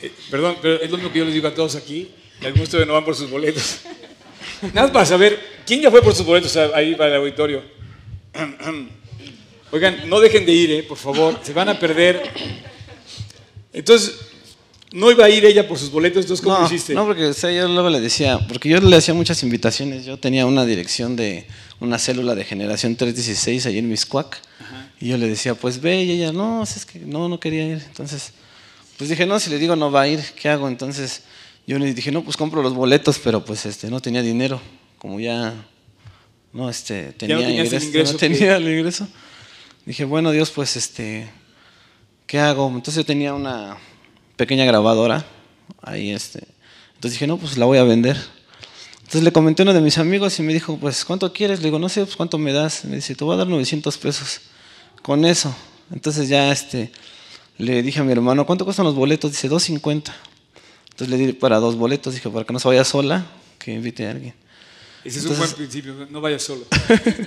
Eh, perdón, pero es lo mismo que yo les digo a todos aquí, y algunos todavía no van por sus boletos. Nada más para saber, ¿quién ya fue por sus boletos ahí para el auditorio? Oigan, no dejen de ir, eh, por favor, se van a perder. Entonces, no iba a ir ella por sus boletos, entonces ¿cómo no, hiciste? No, porque o sea, yo luego le decía, porque yo le hacía muchas invitaciones, yo tenía una dirección de una célula de generación 316 ahí en Miscuac, Ajá. y yo le decía, pues ve, y ella, no, es que no, no quería ir. Entonces, pues dije, no, si le digo no va a ir, ¿qué hago? Entonces, yo le dije, no, pues compro los boletos, pero pues este, no tenía dinero, como ya no este, tenía no ingreso, el ingreso no tenía el ingreso. Dije, bueno, Dios, pues este, ¿qué hago? Entonces yo tenía una pequeña grabadora ahí este. Entonces dije, no, pues la voy a vender. Entonces le comenté a uno de mis amigos y me dijo, pues, ¿cuánto quieres? Le digo, no sé, pues, ¿cuánto me das? Me dice, te voy a dar 900 pesos con eso. Entonces ya este, le dije a mi hermano, ¿cuánto cuestan los boletos? Dice, 250. Entonces le di para dos boletos, dije, para que no se vaya sola, que invite a alguien. Ese es un buen principio, no vayas solo.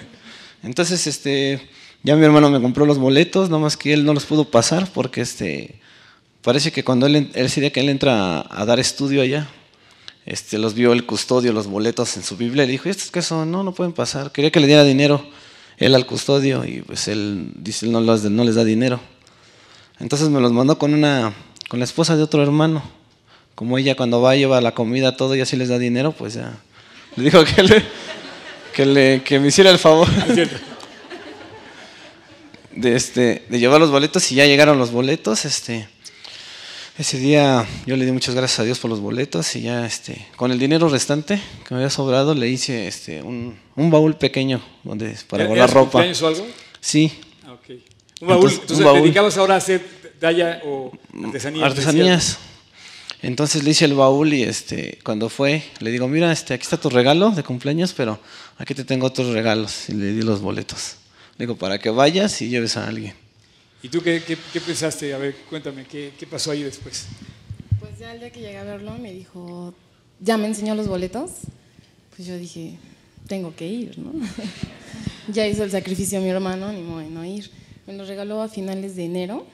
Entonces, este, Ya mi hermano me compró los boletos, nomás que él no los pudo pasar porque este, parece que cuando él, ese día que él entra a, dar estudio allá, este, los vio el custodio, los boletos en su Biblia, y le dijo, ¿y estos qué son? No, no pueden pasar. Quería que le diera dinero él al custodio y pues él dice, no, no les da dinero. Entonces me los mandó con una, con la esposa de otro hermano. Como ella cuando va lleva la comida, todo, y así les da dinero, pues ya. Le dijo que, le, que, le, que me hiciera el favor de, este, de llevar los boletos y ya llegaron los boletos. Este, ese día yo le di muchas gracias a Dios por los boletos y ya este, con el dinero restante que me había sobrado le hice este, un, un baúl pequeño donde, para guardar ropa. o algo? Sí. Ah, un baúl. Entonces, ¿te dedicabas ahora a hacer talla o artesanías? Artesanías. Entonces le hice el baúl y este, cuando fue, le digo, mira, este, aquí está tu regalo de cumpleaños, pero aquí te tengo otros regalos. Y le di los boletos. Le digo, para que vayas y lleves a alguien. ¿Y tú qué, qué, pensaste? A ver, cuéntame, ¿qué, ¿qué, pasó ahí después? Pues ya el día que llegué a verlo me dijo, ya me enseñó los boletos. Pues yo dije, tengo que ir, ¿no? ya hizo el sacrificio mi hermano, ni modo de no ir. Me lo regaló a finales de enero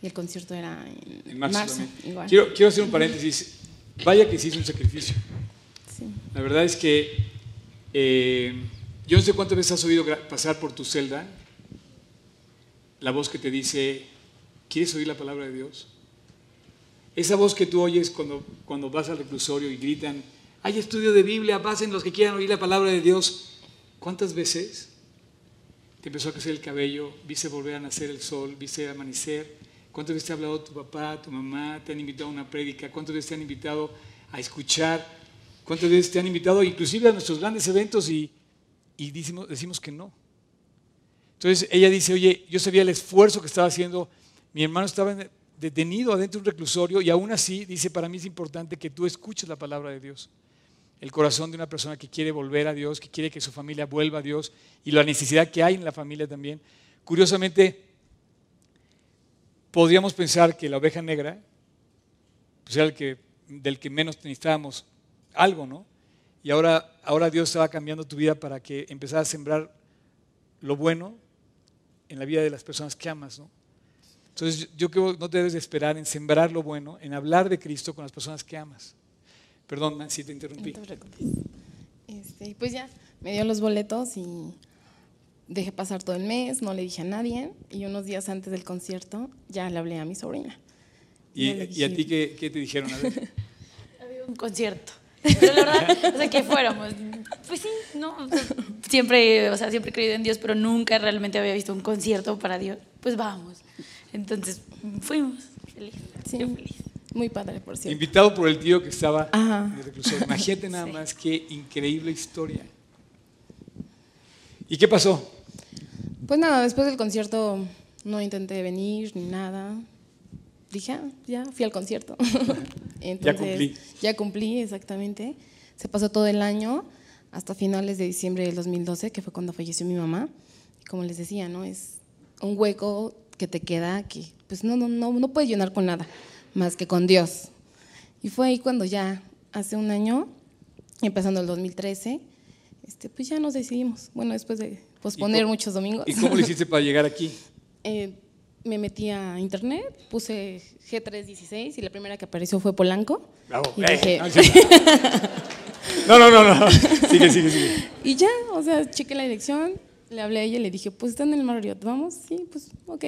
y el concierto era en, marzo. Quiero, quiero, hacer un paréntesis. Vaya que sí hizo un sacrificio. La verdad es que eh, yo no sé cuántas veces has oído pasar por tu celda la voz que te dice, ¿quieres oír la palabra de Dios? Esa voz que tú oyes cuando, cuando vas al reclusorio y gritan, hay estudio de Biblia, pasen los que quieran oír la palabra de Dios. ¿Cuántas veces te empezó a crecer el cabello, viste volver a nacer el sol, viste amanecer? ¿Cuántas veces te ha hablado tu papá, tu mamá? ¿Te han invitado a una prédica? ¿Cuántas veces te han invitado a escuchar? ¿Cuántas veces te han invitado inclusive a nuestros grandes eventos y, y decimos, decimos que no? Entonces ella dice, oye, yo sabía el esfuerzo que estaba haciendo, mi hermano estaba detenido adentro de un reclusorio y aún así dice, para mí es importante que tú escuches la palabra de Dios. El corazón de una persona que quiere volver a Dios, que quiere que su familia vuelva a Dios y la necesidad que hay en la familia también. Curiosamente, podríamos pensar que la oveja negra pues era el que, del que menos necesitábamos algo, ¿no? Y ahora, ahora Dios estaba cambiando tu vida para que empezaras a sembrar lo bueno en la vida de las personas que amas, ¿no? Entonces yo creo que no debes de esperar en sembrar lo bueno, en hablar de Cristo con las personas que amas. Perdón, Nancy, te interrumpí. Este, pues ya, me dio los boletos y dejé pasar todo el mes, no le dije a nadie y unos días antes del concierto ya le hablé a mi sobrina. ¿Y, a ti qué, qué, te dijeron? A ver. Había un concierto. Pero la verdad, o sea, que fuéramos. Pues sí, no. siempre, o sea, siempre he creído en Dios, pero nunca realmente había visto un concierto para Dios. Pues vamos. Entonces, fuimos. Feliz. Sí. feliz. Muy padre, por cierto. Invitado por el tío que estaba en el reclusorio. Imagínate nada más qué increíble historia. ¿Y qué pasó? Pues nada, después del concierto no intenté venir ni nada dije, ah, ya fui al concierto. ya cumplí. Ya cumplí, exactamente. Se pasó todo el año hasta finales de diciembre del 2012, que fue cuando falleció mi mamá. Como les decía, ¿no? Es un hueco que te queda que pues no, no, no, no puedes llenar con nada más que con Dios. Y fue ahí cuando ya, hace un año, empezando el 2013, este, pues ya nos decidimos. Bueno, después de posponer muchos domingos. ¿Y cómo lo hiciste para llegar aquí? Eh, me metí a internet, puse G316 y la primera que apareció fue Polanco. Bravo. Y dije, no, no, no, no. Sigue, sigue, sigue. Y ya, o sea, chequé la dirección, le hablé a ella y le dije, pues están en el Marriott, ¿vamos? Sí, pues ok.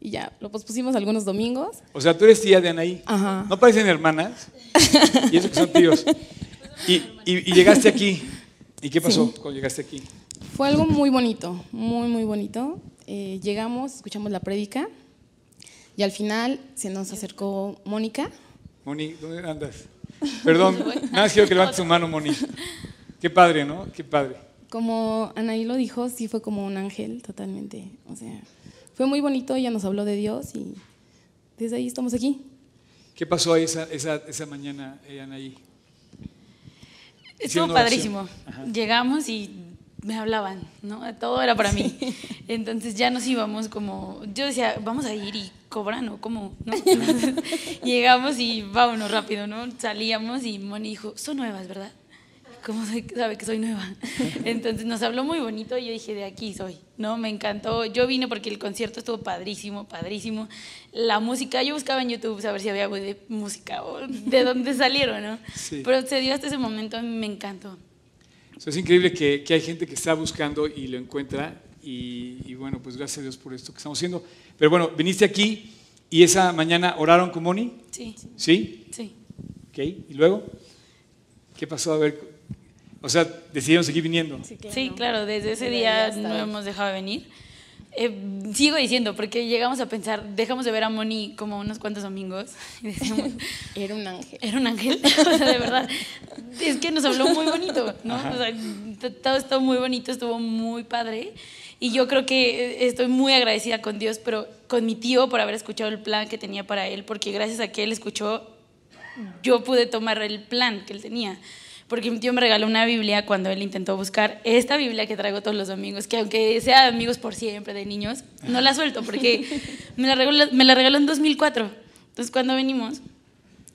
Y ya, lo pospusimos algunos domingos. O sea, tú eres tía de Anaí. Ajá. ¿No parecen hermanas? Y eso que son tíos. Y, y, llegaste aquí. ¿Y qué pasó cuando llegaste aquí? Fue algo muy bonito, muy, muy bonito. Eh, llegamos, escuchamos la prédica y al final se nos acercó Mónica. Moni, ¿dónde andas? Perdón, nada más quiero que levantes tu mano, Moni. Qué padre, ¿no? Qué padre. Como Anaí lo dijo, sí fue como un ángel totalmente. O sea, fue muy bonito, ella nos habló de Dios y desde ahí estamos aquí. ¿Qué pasó esa, esa, esa mañana, eh, Anaí? Estuvo padrísimo. Llegamos y me hablaban, ¿no? Todo era para mí. Entonces ya nos íbamos como, yo decía, vamos a ir y cobran o cómo, ¿no? llegamos y vámonos rápido, ¿no? Salíamos y Moni dijo, son nuevas, ¿verdad? ¿cómo sabe que soy nueva? Entonces nos habló muy bonito y yo dije, de aquí soy, ¿no? Me encantó. Yo vine porque el concierto estuvo padrísimo, padrísimo. La música, yo buscaba en YouTube saber si había de música o de dónde salieron, ¿no? Sí. Pero se dio hasta ese momento, me encantó. O sea, es increíble que, que hay gente que está buscando y lo encuentra. Y, y bueno, pues gracias a Dios por esto que estamos haciendo. Pero bueno, viniste aquí y esa mañana oraron con Moni. Sí, ¿Sí? sí. Ok. ¿Y luego? ¿Qué pasó? A ver. O sea, decidieron seguir viniendo. Sí, claro, desde ese Desde día ahí hasta no hemos dejado de venir. Eh, sigo diciendo, porque llegamos a pensar, dejamos de ver a Moni como unos cuantos domingos y decíamos, Era un ángel. era un ángel, o sea, de verdad. Es que nos habló muy bonito, ¿no? O sea, todo estuvo muy bonito, estuvo muy padre. Y yo creo que eh, estoy muy agradecida con Dios, pero con mi tío por haber escuchado el plan que tenía para él, porque gracias a que él escuchó, yo pude tomar el plan que él tenía. Porque mi tío me regaló una Biblia cuando él intentó buscar esta Biblia que traigo todos los domingos, que aunque sea amigos por siempre de niños, no la suelto porque me la regaló, me la regaló en 2004. Entonces cuando venimos,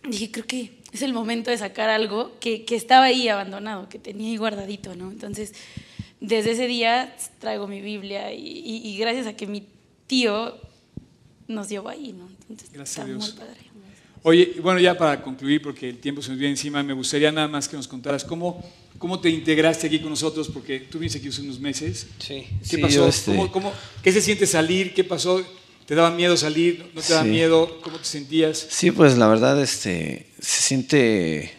dije, creo que es el momento de sacar algo que, que estaba ahí abandonado, que tenía ahí guardadito, ¿no? Entonces, desde ese día traigo mi Biblia y, y- y gracias a que mi tío nos llevó ahí, ¿no? Entonces, Gracias a está Dios. muy padre. Oye, bueno, ya para concluir, porque el tiempo se nos viene encima, me gustaría nada más que nos contaras cómo, cómo te integraste aquí con nosotros, porque tú viniste aquí hace unos meses. Sí, ¿Qué sí, pasó? yo, este, ¿Cómo- cómo- qué se siente salir? ¿Qué pasó? ¿Te daba miedo salir? ¿No te daba Sí. miedo? ¿Cómo te sentías? Sí, pues la verdad, este, se siente,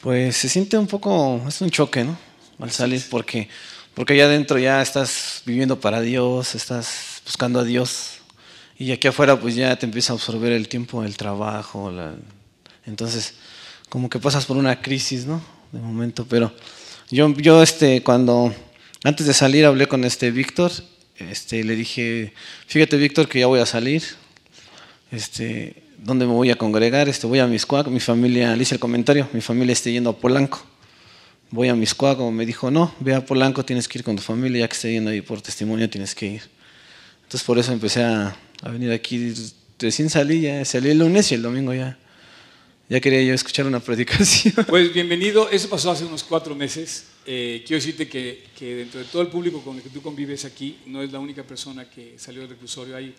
pues se siente un poco, es un choque, ¿no? Al salir, porque, porque allá adentro ya estás viviendo para Dios, estás buscando a Dios, y aquí afuera pues ya te empieza a absorber el tiempo, el trabajo, la- entonces como que pasas por una crisis, ¿no? De momento, pero yo, yo este, cuando, antes de salir hablé con este Víctor, este, le dije, fíjate Víctor que ya voy a salir, este, ¿dónde me voy a congregar? Este, voy a Miscuac, mi familia, le hice el comentario, mi familia está yendo a Polanco. Voy a Miscuac, como me dijo, no, ve a Polanco, tienes que ir con tu familia, ya que esté yendo ahí por testimonio, tienes que ir. Entonces por eso empecé a, a venir aquí, recién salí, ya salí el lunes y el domingo ya, ya quería yo escuchar una predicación. Pues bienvenido, eso pasó hace unos cuatro meses. Eh, quiero decirte que, que dentro de todo el público con el que tú convives aquí, no es la única persona que salió del reclusorio. Hay,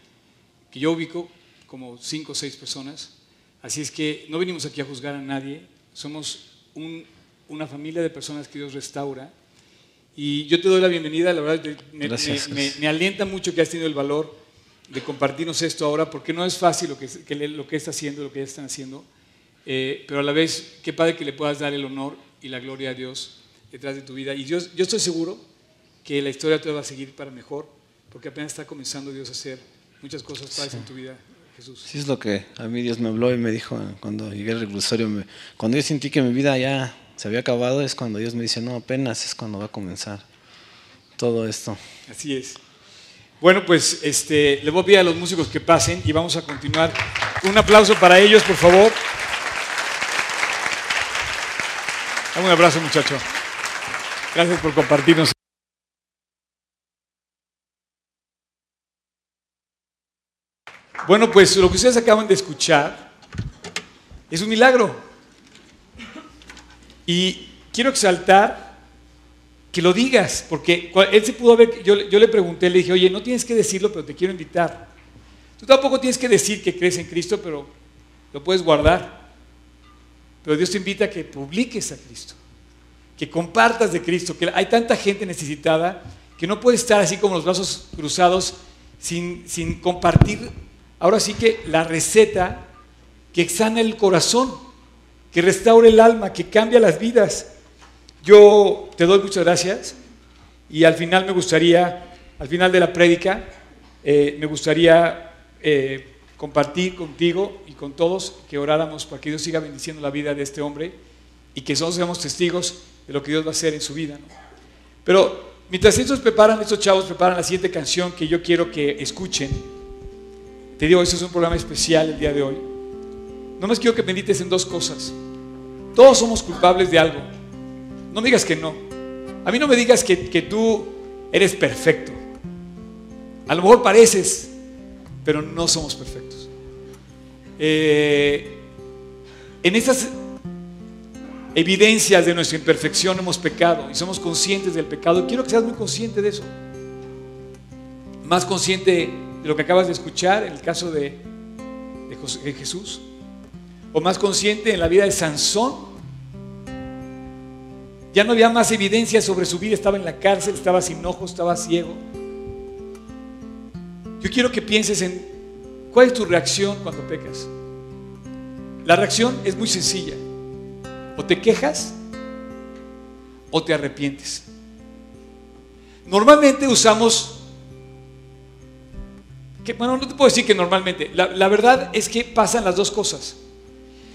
que yo ubico, como cinco o seis personas. Así es que no venimos aquí a juzgar a nadie, somos un- una familia de personas que Dios restaura. Y yo te doy la bienvenida, la verdad me, me- me alienta mucho que has tenido el valor de compartirnos esto ahora, porque no es fácil lo que, que lo que está haciendo, lo que ya están haciendo. Eh, pero a la vez, qué padre que le puedas dar el honor y la gloria a Dios detrás de tu vida. Y Dios, yo estoy seguro que la historia te va a seguir para mejor, porque apenas está comenzando Dios a hacer muchas cosas padres en tu vida, Jesús. Sí es lo que a mí Dios me habló y me dijo cuando llegué al reclusorio, me- cuando yo sentí que mi vida ya se había acabado, es cuando Dios me dice, no, apenas es cuando va a comenzar todo esto. Así es. Bueno, pues este, le voy a pedir a los músicos que pasen y vamos a continuar. Un aplauso para ellos, por favor. Dame un abrazo, muchacho. Gracias por compartirnos. Bueno, pues lo que ustedes acaban de escuchar es un milagro. Y quiero exaltar que lo digas, porque él se pudo haber, yo, le pregunté, le dije, oye, no tienes que decirlo, pero te quiero invitar. Tú tampoco tienes que decir que crees en Cristo, pero lo puedes guardar. Pero Dios te invita a que publiques a Cristo, que compartas de Cristo, que hay tanta gente necesitada que no puede estar así como los brazos cruzados sin, sin compartir, ahora sí que la receta que sana el corazón, que restaure el alma, que cambia las vidas. Yo te doy muchas gracias y al final me gustaría, al final de la prédica, eh, me gustaría eh, compartir contigo y con todos que oráramos para que Dios siga bendiciendo la vida de este hombre y que nosotros seamos testigos de lo que Dios va a hacer en su vida. Pero mientras estos preparan, estos chavos preparan la siguiente canción que yo quiero que escuchen, te digo, este es un programa especial el día de hoy. No más quiero que medites en dos cosas. Todos somos culpables de algo. No me digas que no. A mí no me digas que, que tú eres perfecto. A lo mejor pareces, pero no somos perfectos. Eh, en estas evidencias de nuestra imperfección hemos pecado y somos conscientes del pecado. Quiero que seas muy consciente de eso. Más consciente de lo que acabas de escuchar en el caso de, de Jesús. O más consciente en la vida de Sansón. Ya no había más evidencia sobre su vida. Estaba en la cárcel, estaba sin ojos, estaba ciego. Yo quiero que pienses en cuál es tu reacción cuando pecas. La reacción es muy sencilla. O te quejas o te arrepientes. Normalmente usamos, que, bueno, no te puedo decir que normalmente, la, verdad es que pasan las dos cosas.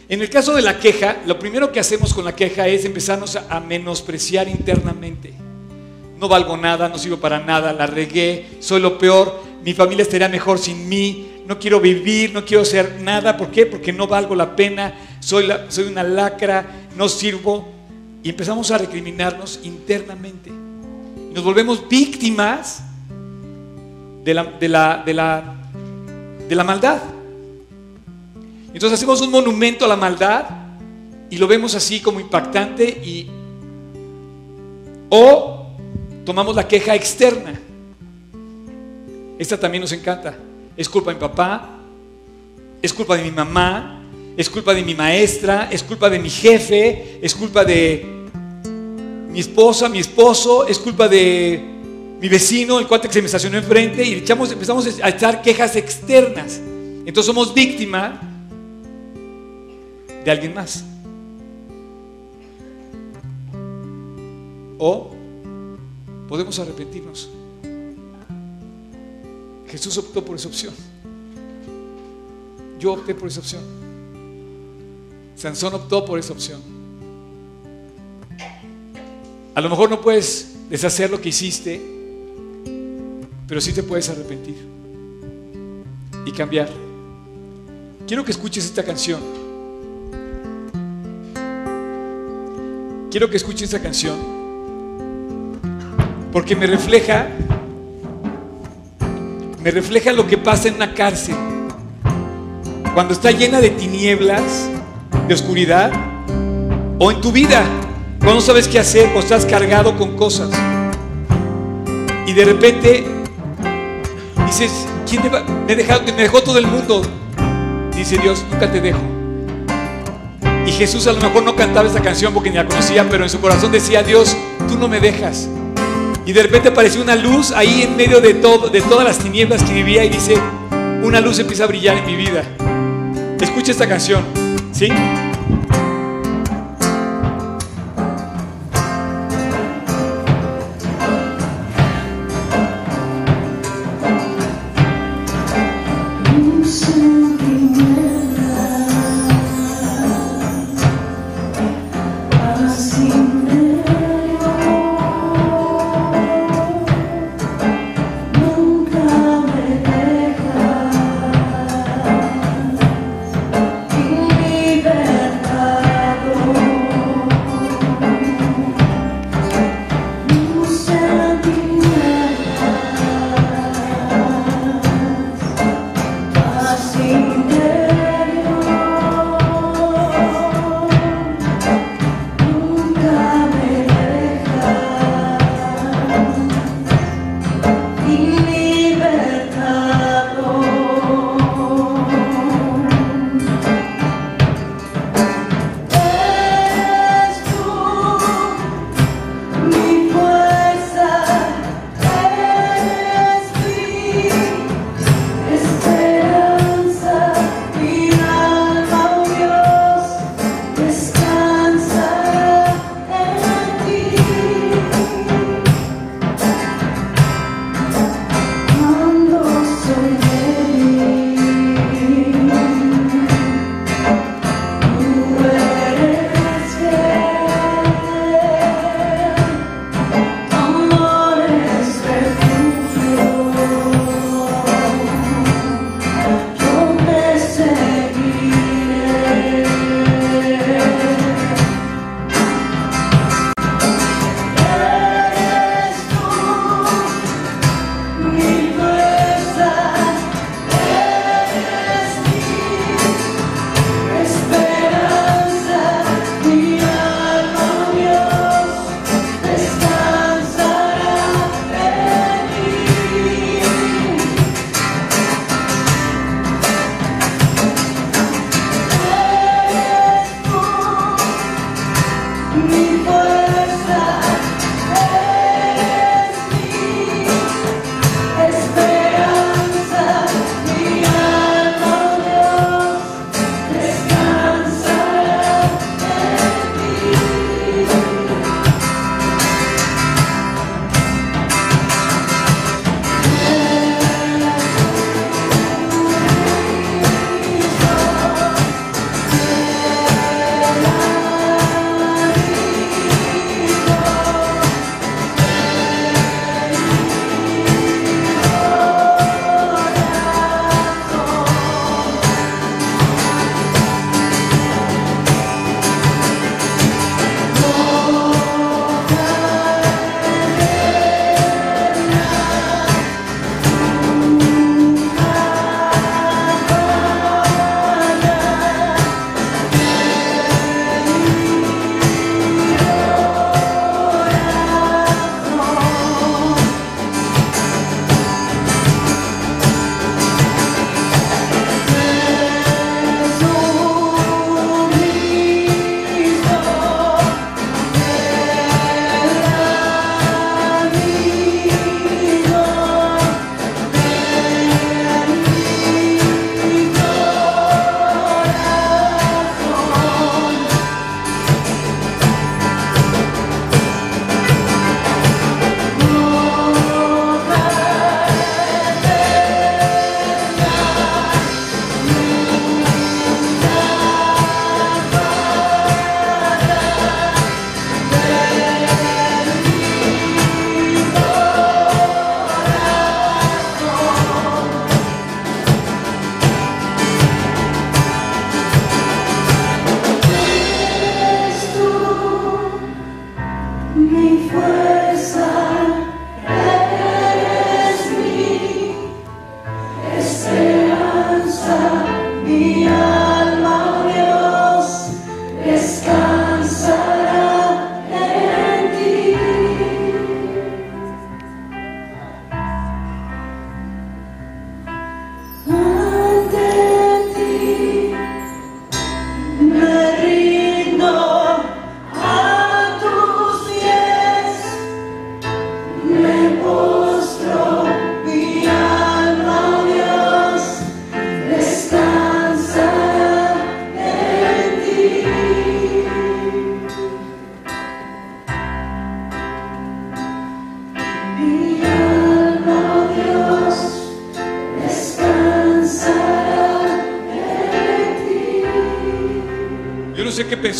En el caso de la queja, lo primero que hacemos con la queja es empezarnos a, menospreciar internamente. No valgo nada, no sirvo para nada, la regué, soy lo peor, mi familia estaría mejor sin mí, no quiero vivir, no quiero hacer nada. ¿Por qué? Porque no valgo la pena, soy, soy una lacra, no sirvo. Y empezamos a recriminarnos internamente. Nos volvemos víctimas de la, de la, de la, de la maldad. Entonces hacemos un monumento a la maldad y lo vemos así como impactante y o tomamos la queja externa esta también nos encanta. Es culpa de mi papá, es culpa de mi mamá, es culpa de mi maestra, es culpa de mi jefe, es culpa de mi esposa, mi esposo, es culpa de mi vecino, el cuate que se me estacionó enfrente, y echamos, empezamos a echar quejas externas. Entonces somos víctima de alguien más. O podemos arrepentirnos. Jesús optó por esa opción. Yo opté por esa opción. Sansón optó por esa opción. A lo mejor no puedes deshacer lo que hiciste, pero sí te puedes arrepentir y cambiar. Quiero que escuches esta canción. Quiero que escuches esta canción porque me refleja me refleja lo que pasa en una cárcel. Cuando está llena de tinieblas, de oscuridad, o en tu vida, cuando no sabes qué hacer, o estás cargado con cosas. Y de repente dices, ¿quién me, me, me dejó todo el mundo? Dice Dios, nunca te dejo. Y Jesús a lo mejor no cantaba esa canción porque ni la conocía, pero en su corazón decía, Dios, tú no me dejas. Y de repente apareció una luz ahí en medio de, todo, de todas las tinieblas que vivía y dice, una luz empieza a brillar en mi vida. Escucha esta canción, ¿sí?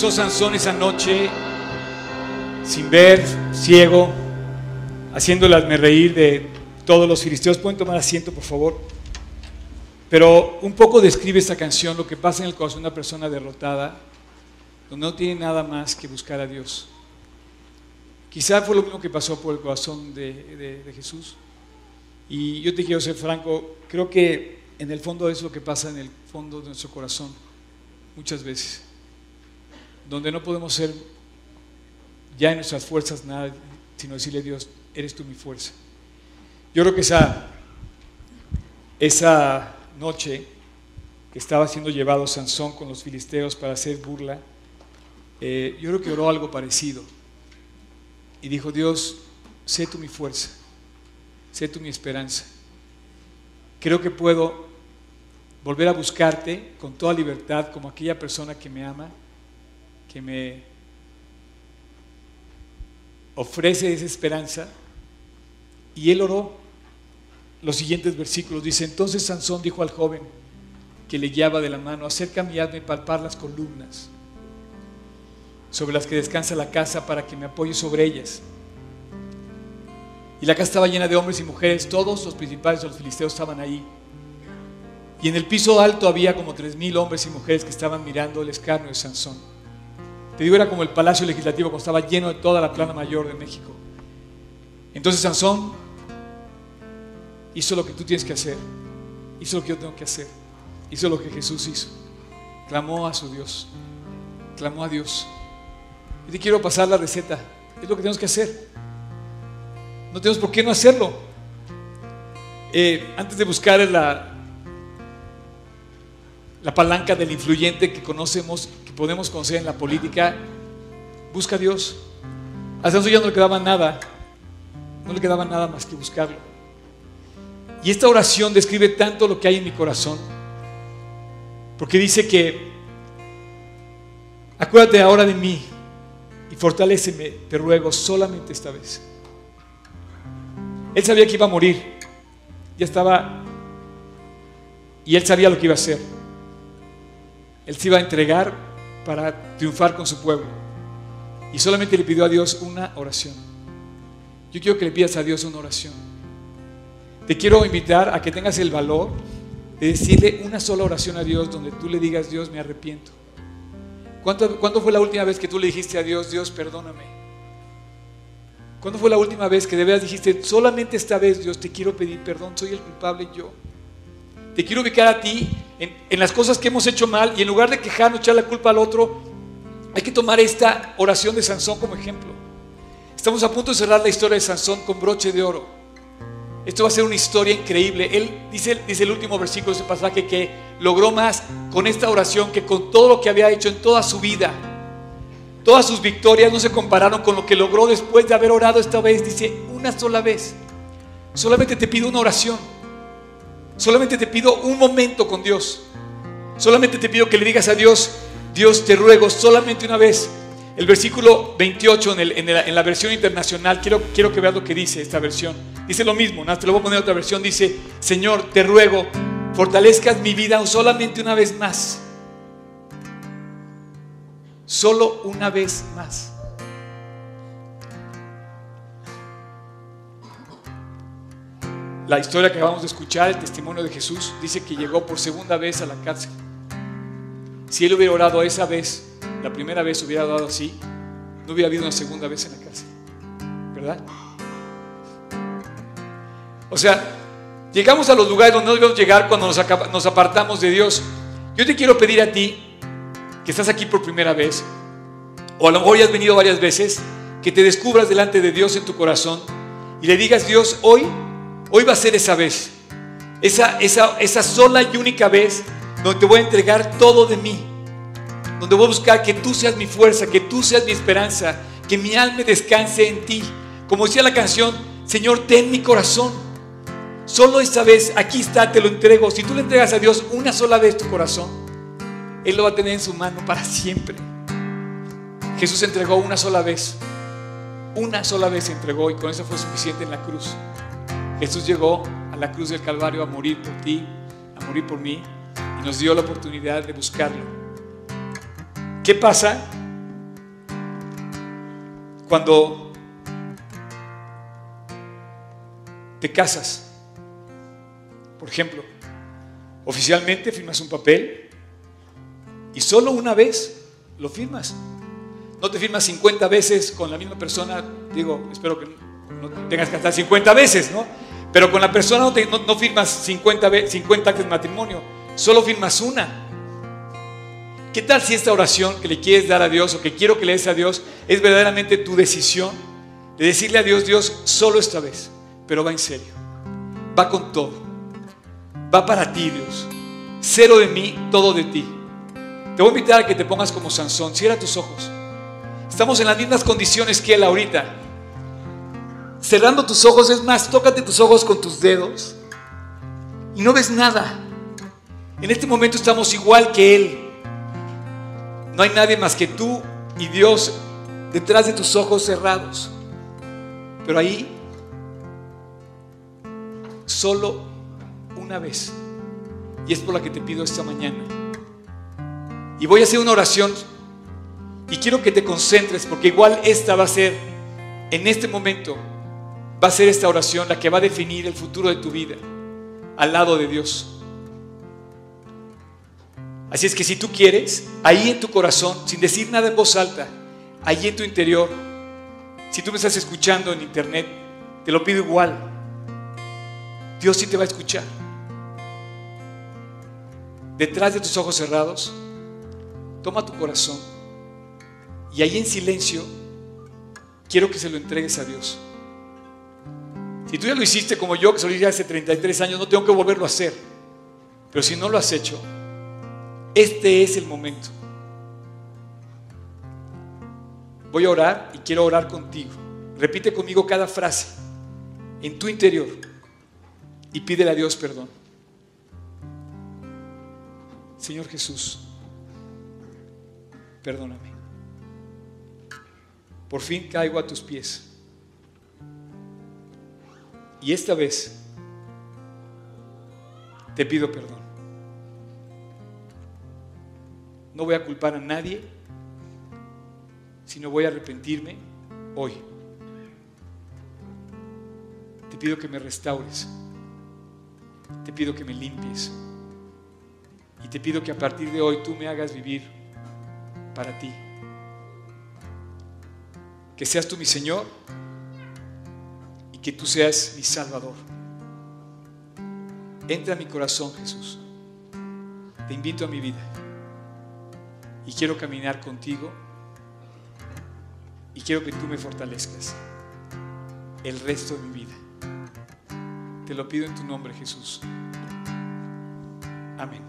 Pensó Sansón esa noche, sin ver, ciego, haciéndolasme reír de todos los filisteos. ¿Pueden tomar asiento, por favor? Pero un poco describe esta canción lo que pasa en el corazón de una persona derrotada, donde no tiene nada más que buscar a Dios. Quizá fue lo mismo que pasó por el corazón de, de Jesús. Y yo te quiero ser franco, creo que en el fondo es lo que pasa en el fondo de nuestro corazón muchas veces donde no podemos ser ya en nuestras fuerzas nada, sino decirle a Dios, eres tú mi fuerza. Yo creo que esa, esa noche que estaba siendo llevado Sansón con los filisteos para hacer burla, eh, yo creo que oró algo parecido. Y dijo, Dios, sé tú mi fuerza, sé tú mi esperanza. Creo que puedo volver a buscarte con toda libertad como aquella persona que me ama que me ofrece esa esperanza. Y él oró los siguientes versículos. Dice, entonces Sansón dijo al joven que le guiaba de la mano, acércame y hazme palpar las columnas sobre las que descansa la casa para que me apoye sobre ellas. Y la casa estaba llena de hombres y mujeres, todos los principales de los filisteos estaban ahí. Y en el piso alto había como tres mil hombres y mujeres que estaban mirando el escarnio de Sansón. Te digo, era como el palacio legislativo cuando estaba lleno de toda la plana mayor de México. Entonces Sansón hizo lo que tú tienes que hacer, hizo lo que yo tengo que hacer, hizo lo que Jesús hizo. Clamó a su Dios, clamó a Dios. Y te quiero pasar la receta, es lo que tenemos que hacer. No tenemos por qué no hacerlo. Eh, antes de buscar la, la palanca del influyente que conocemos, podemos conocer en la política, Busca a Dios. A Sansón ya no le quedaba nada. No le quedaba nada más que buscarlo. Y esta oración describe tanto lo que hay en mi corazón. Porque dice que, acuérdate ahora de mí y fortaléceme, te ruego, solamente esta vez. Él sabía que iba a morir. Ya estaba... Y él sabía lo que iba a hacer. Él se iba a entregar para triunfar con su pueblo. Y solamente le pidió a Dios una oración. Yo quiero que le pidas a Dios una oración. Te quiero invitar a que tengas el valor de decirle una sola oración a Dios donde tú le digas, Dios, me arrepiento. ¿Cuánto, ¿Cuándo fue la última vez que tú le dijiste a Dios, Dios, perdóname? ¿Cuándo fue la última vez que de veras dijiste, solamente esta vez, Dios, te quiero pedir perdón, soy el culpable yo? Te quiero ubicar a ti en, en las cosas que hemos hecho mal y en lugar de quejarnos, echar la culpa al otro, hay que tomar esta oración de Sansón como ejemplo. Estamos a punto de cerrar la historia de Sansón con broche de oro. Esto va a ser una historia increíble. Él dice, dice el último versículo de ese pasaje que logró más con esta oración que con todo lo que había hecho en toda su vida. Todas sus victorias no se compararon con lo que logró después de haber orado esta vez. Dice, una sola vez. Solamente te pido una oración. Solamente te pido un momento con Dios. Solamente te pido que le digas a Dios, Dios te ruego solamente una vez. El versículo 28 en, la, versión internacional, quiero, quiero que veas lo que dice esta versión. Dice lo mismo, te lo voy a poner en otra versión. Dice, Señor, te ruego, fortalezcas mi vida solamente una vez más solo una vez más. La historia que acabamos de escuchar, el testimonio de Jesús, dice que llegó por segunda vez a la cárcel. Si él hubiera orado esa vez, la primera vez hubiera orado así, no hubiera habido una segunda vez en la cárcel. ¿Verdad? O sea, llegamos a los lugares donde no debemos llegar cuando nos, apartamos de Dios. Yo te quiero pedir a ti que estás aquí por primera vez, o a lo mejor ya has venido varias veces, que te descubras delante de Dios en tu corazón y le digas, Dios, hoy, hoy va a ser esa vez, esa, esa, esa sola y única vez donde te voy a entregar todo de mí, donde voy a buscar que tú seas mi fuerza, que tú seas mi esperanza, que mi alma descanse en ti. Como decía la canción, Señor, ten mi corazón. Solo esta vez, aquí está, te lo entrego. Si tú le entregas a Dios una sola vez tu corazón, Él lo va a tener en su mano para siempre. Jesús entregó una sola vez. Una sola vez se entregó y con eso fue suficiente en la cruz. Jesús llegó a la cruz del Calvario a morir por ti, a morir por mí y nos dio la oportunidad de buscarlo. ¿Qué pasa cuando te casas? Por ejemplo, oficialmente firmas un papel y solo una vez lo firmas. No te firmas 50 veces con la misma persona, digo, espero que no tengas que estar 50 veces, ¿no? Pero con la persona no, no, firmas 50, 50 actos de matrimonio, solo firmas una. ¿Qué tal si esta oración que le quieres dar a Dios o que quiero que le des a Dios es verdaderamente tu decisión de decirle a Dios, Dios, solo esta vez, pero va en serio, va con todo, va para ti, Dios, cero de mí, todo de ti. Te voy a invitar a que te pongas como Sansón, cierra tus ojos. Estamos en las mismas condiciones que él ahorita. Cerrando tus ojos, es más, tócate tus ojos con tus dedos y no ves nada. En este momento estamos igual que él. No hay nadie más que tú y Dios detrás de tus ojos cerrados. Pero ahí, solo una vez. Y es por la que te pido esta mañana. Y voy a hacer una oración y quiero que te concentres porque igual esta va a ser, en este momento, va a ser esta oración la que va a definir el futuro de tu vida al lado de Dios. Así es que si tú quieres, ahí en tu corazón, sin decir nada en voz alta, ahí en tu interior, si tú me estás escuchando en internet, te lo pido igual. Dios sí te va a escuchar. Detrás de tus ojos cerrados, toma tu corazón y ahí en silencio, quiero que se lo entregues a Dios. Si tú ya lo hiciste como yo, que se lo hice hace 33 años, no tengo que volverlo a hacer. Pero si no lo has hecho, este es el momento. Voy a orar y quiero orar contigo. Repite conmigo cada frase en tu interior y pídele a Dios perdón. Señor Jesús, perdóname. Por fin caigo a tus pies. Y esta vez te pido perdón. No voy a culpar a nadie, sino voy a arrepentirme hoy. Te pido que me restaures. Te pido que me limpies. Y te pido que a partir de hoy tú me hagas vivir para ti. Que seas tú mi Señor y que tú seas mi Salvador. Entra a mi corazón, Jesús. Te invito a mi vida. Y quiero caminar contigo. Y quiero que tú me fortalezcas el resto de mi vida. Te lo pido en tu nombre, Jesús. Amén.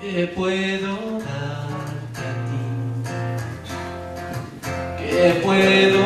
¿Qué puedo darte a ti? ¿Qué puedo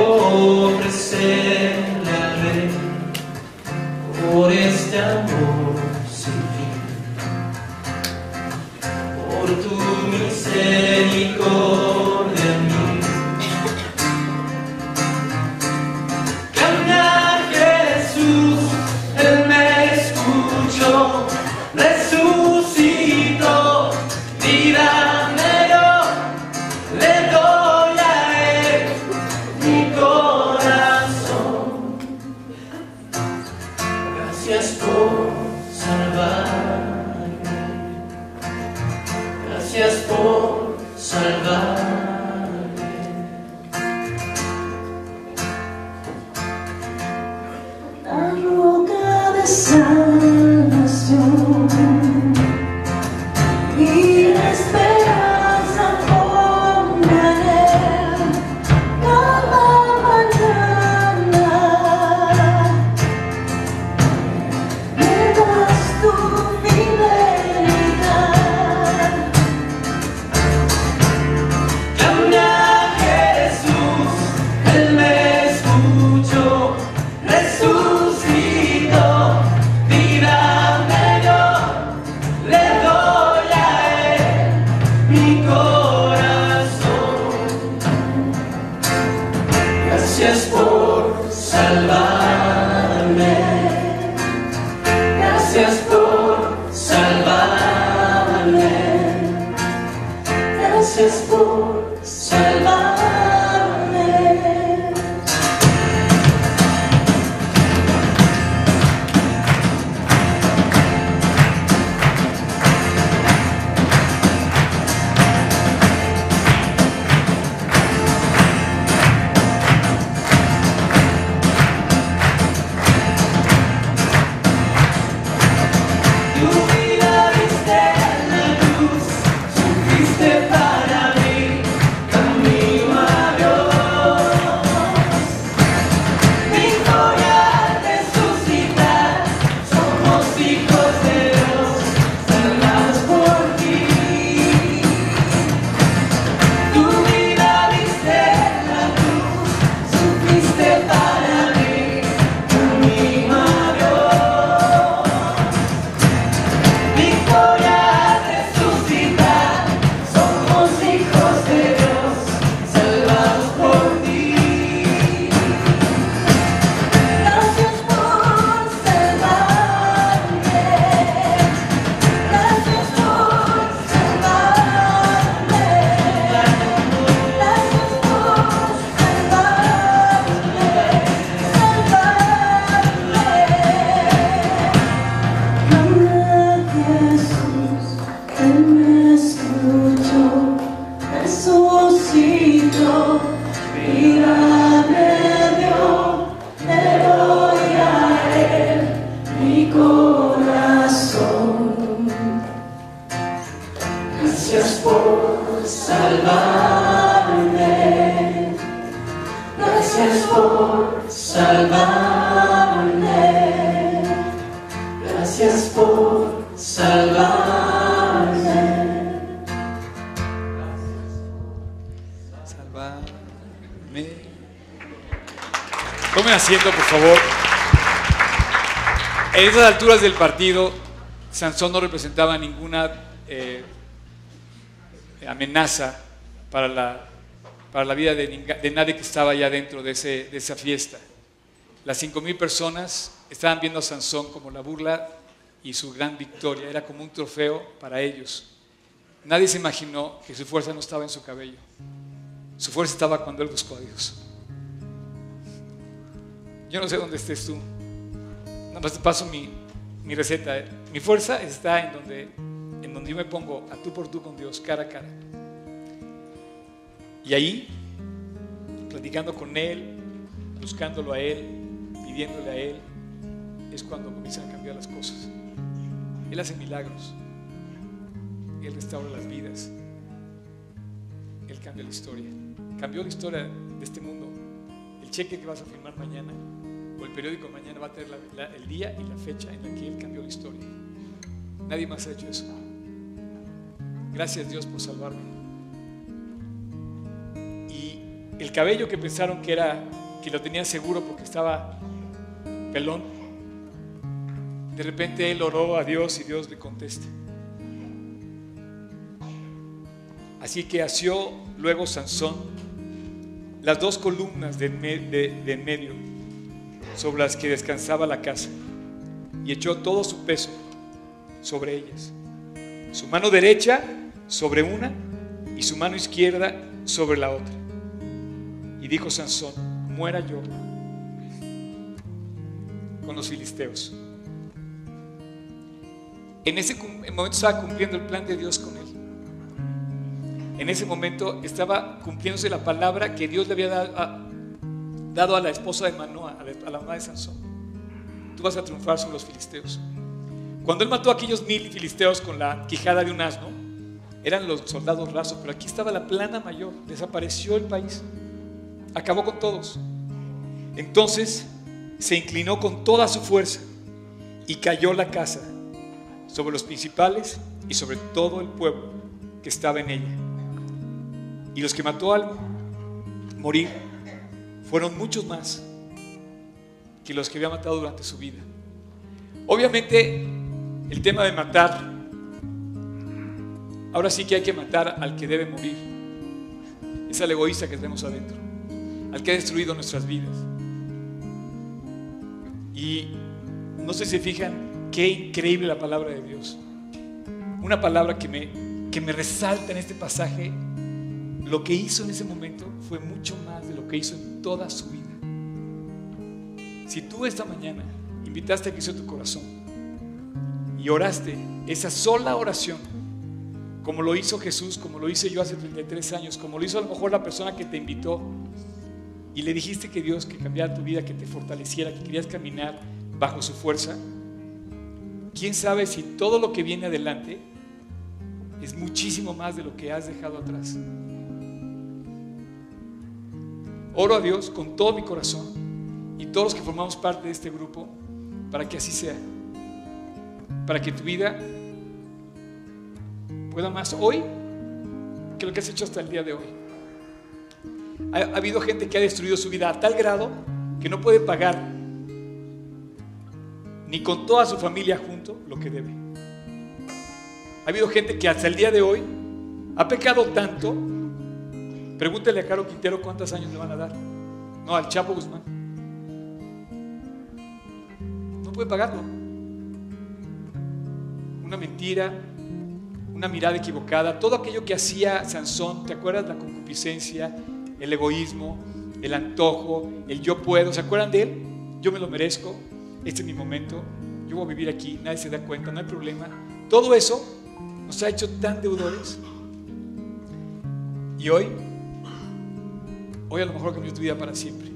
alturas del partido, Sansón no representaba ninguna eh, amenaza para la, para la vida de, nadie que estaba allá dentro de, ese- de esa fiesta. Las cinco mil personas estaban viendo a Sansón como la burla y su gran victoria. Era como un trofeo para ellos. Nadie se imaginó que su fuerza no estaba en su cabello. Su fuerza estaba cuando él buscó a Dios. Yo no sé dónde estés tú. Nada más te paso mi, mi receta. ¿eh? Mi fuerza está en donde, en donde yo me pongo a tú por tú con Dios, cara a cara. Y ahí, platicando con Él, buscándolo a Él, pidiéndole a Él, es cuando comienzan a cambiar las cosas. Él hace milagros. Él restaura las vidas. Él cambia la historia. Cambió la historia de este mundo. El cheque que vas a firmar mañana el periódico mañana va a tener el día y la fecha en la que Él cambió la historia. Nadie más ha hecho eso. Gracias Dios por salvarme. Y el cabello que pensaron que era que lo tenía seguro porque estaba pelón, de repente él oró a Dios y Dios le contesta. Así que asió luego Sansón las dos columnas de- de en medio sobre las que descansaba la casa y echó todo su peso sobre ellas. Su mano derecha sobre una y su mano izquierda sobre la otra. Y dijo Sansón, muera yo con los filisteos. En ese momento estaba cumpliendo el plan de Dios con él. En ese momento estaba cumpliéndose la palabra que Dios le había dado dado a la esposa de Manoa, a la, mamá de Sansón. Tú vas a triunfar sobre los filisteos. Cuando él mató a aquellos mil filisteos con la quijada de un asno, eran los soldados rasos, pero aquí estaba la plana mayor, desapareció el país, acabó con todos. Entonces se inclinó con toda su fuerza y cayó la casa sobre los principales y sobre todo el pueblo que estaba en ella. Y los que mató al morir fueron muchos más que los que había matado durante su vida. Obviamente, el tema de matar, ahora sí que hay que matar al que debe morir. Es al egoísta que tenemos adentro, al que ha destruido nuestras vidas. Y no sé si se fijan qué increíble la palabra de Dios. Una palabra que me, que me resalta en este pasaje. Lo que hizo en ese momento fue mucho más de lo que hizo en toda su vida. Si tú esta mañana invitaste a Cristo tu corazón y oraste esa sola oración, como lo hizo Jesús, como lo hice yo hace 33 años, como lo hizo a lo mejor la persona que te invitó, y le dijiste que Dios que cambiara tu vida, que te fortaleciera, que querías caminar bajo su fuerza, quién sabe si todo lo que viene adelante es muchísimo más de lo que has dejado atrás. Oro a Dios con todo mi corazón y todos los que formamos parte de este grupo para que así sea. Para que tu vida pueda más hoy que lo que has hecho hasta el día de hoy. Ha, ha habido gente que ha destruido su vida a tal grado que no puede pagar ni con toda su familia junto lo que debe. Ha habido gente que hasta el día de hoy ha pecado tanto. Pregúntele a Caro Quintero cuántos años le van a dar. No, al Chapo Guzmán. No puede pagarlo. Una mentira, una mirada equivocada, todo aquello que hacía Sansón, ¿te acuerdas? La concupiscencia, el egoísmo, el antojo, el yo puedo, ¿se acuerdan de él? Yo me lo merezco, este es mi momento, yo voy a vivir aquí, nadie se da cuenta, no hay problema. Todo eso nos ha hecho tan deudores. Y hoy, hoy a lo mejor cambió tu vida para siempre.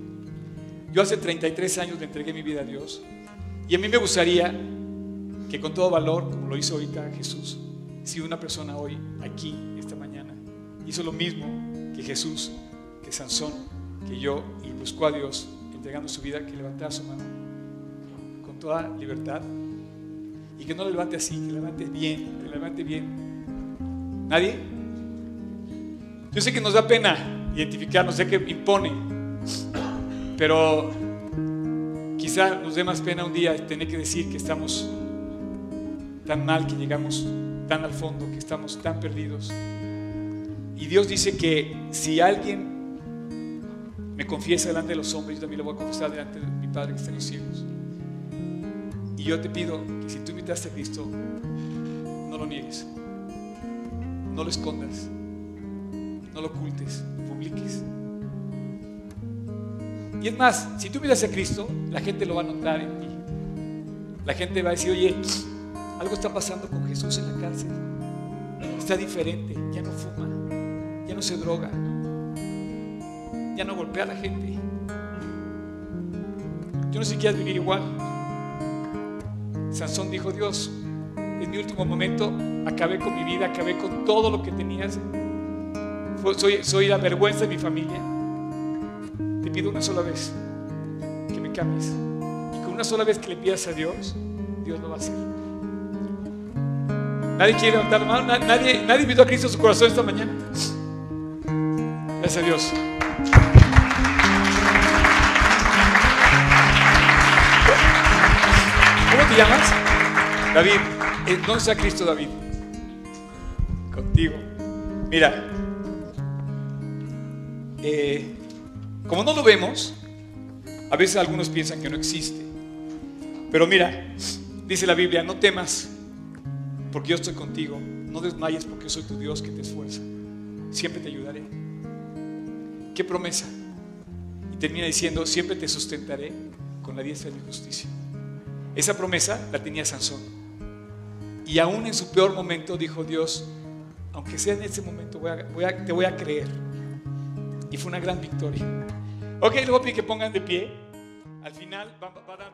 Yo hace 33 años le entregué mi vida a Dios y a mí me gustaría que con todo valor, como lo hizo ahorita Jesús, si una persona hoy, aquí, esta mañana, hizo lo mismo que Jesús, que Sansón, que yo, y buscó a Dios entregando su vida, que levantara su mano con toda libertad y que no lo levante así, que lo levante bien, que lo levante bien. ¿Nadie? Yo sé que nos da pena identificarnos, sé que impone, pero quizá nos dé más pena un día tener que decir que estamos tan mal, que llegamos tan al fondo, que estamos tan perdidos. Y Dios dice que si alguien me confiesa delante de los hombres, yo también lo voy a confesar delante de mi Padre que está en los cielos. Y yo te pido que si tú invitaste a Cristo, no lo niegues, no lo escondas, no lo ocultes, Y es más, si tú miras a Cristo, la gente lo va a notar en ti. La gente va a decir, oye, algo está pasando con Jesús en la cárcel. Está diferente, ya no fuma, ya no se droga, ya no golpea a la gente. Yo no sé vivir igual. Sansón dijo, Dios, en mi último momento acabé con mi vida, acabé con todo lo que tenías. Fue- Soy, soy la vergüenza de mi familia. Te pido una sola vez que me cambies. Y con una sola vez que le pidas a Dios, Dios lo va a hacer. Nadie quiere levantar la mano, Na- nadie, nadie invitó a Cristo a su corazón esta mañana. Gracias a Dios. ¿Cómo te llamas? David. Eh, ¿Dónde está Cristo, David? Contigo. Mira, eh, como no lo vemos, a veces algunos piensan que no existe. Pero mira, dice la Biblia, no temas, porque yo estoy contigo. No desmayes, porque soy tu Dios que te esfuerza. Siempre te ayudaré. ¿Qué promesa? Y termina diciendo, siempre te sustentaré con la diestra de mi justicia. Esa promesa la tenía Sansón. Y aún en su peor momento dijo Dios, aunque sea en ese momento, te voy a creer. Y fue una gran victoria. Ok, luego pide que pongan de pie. Al final va a dar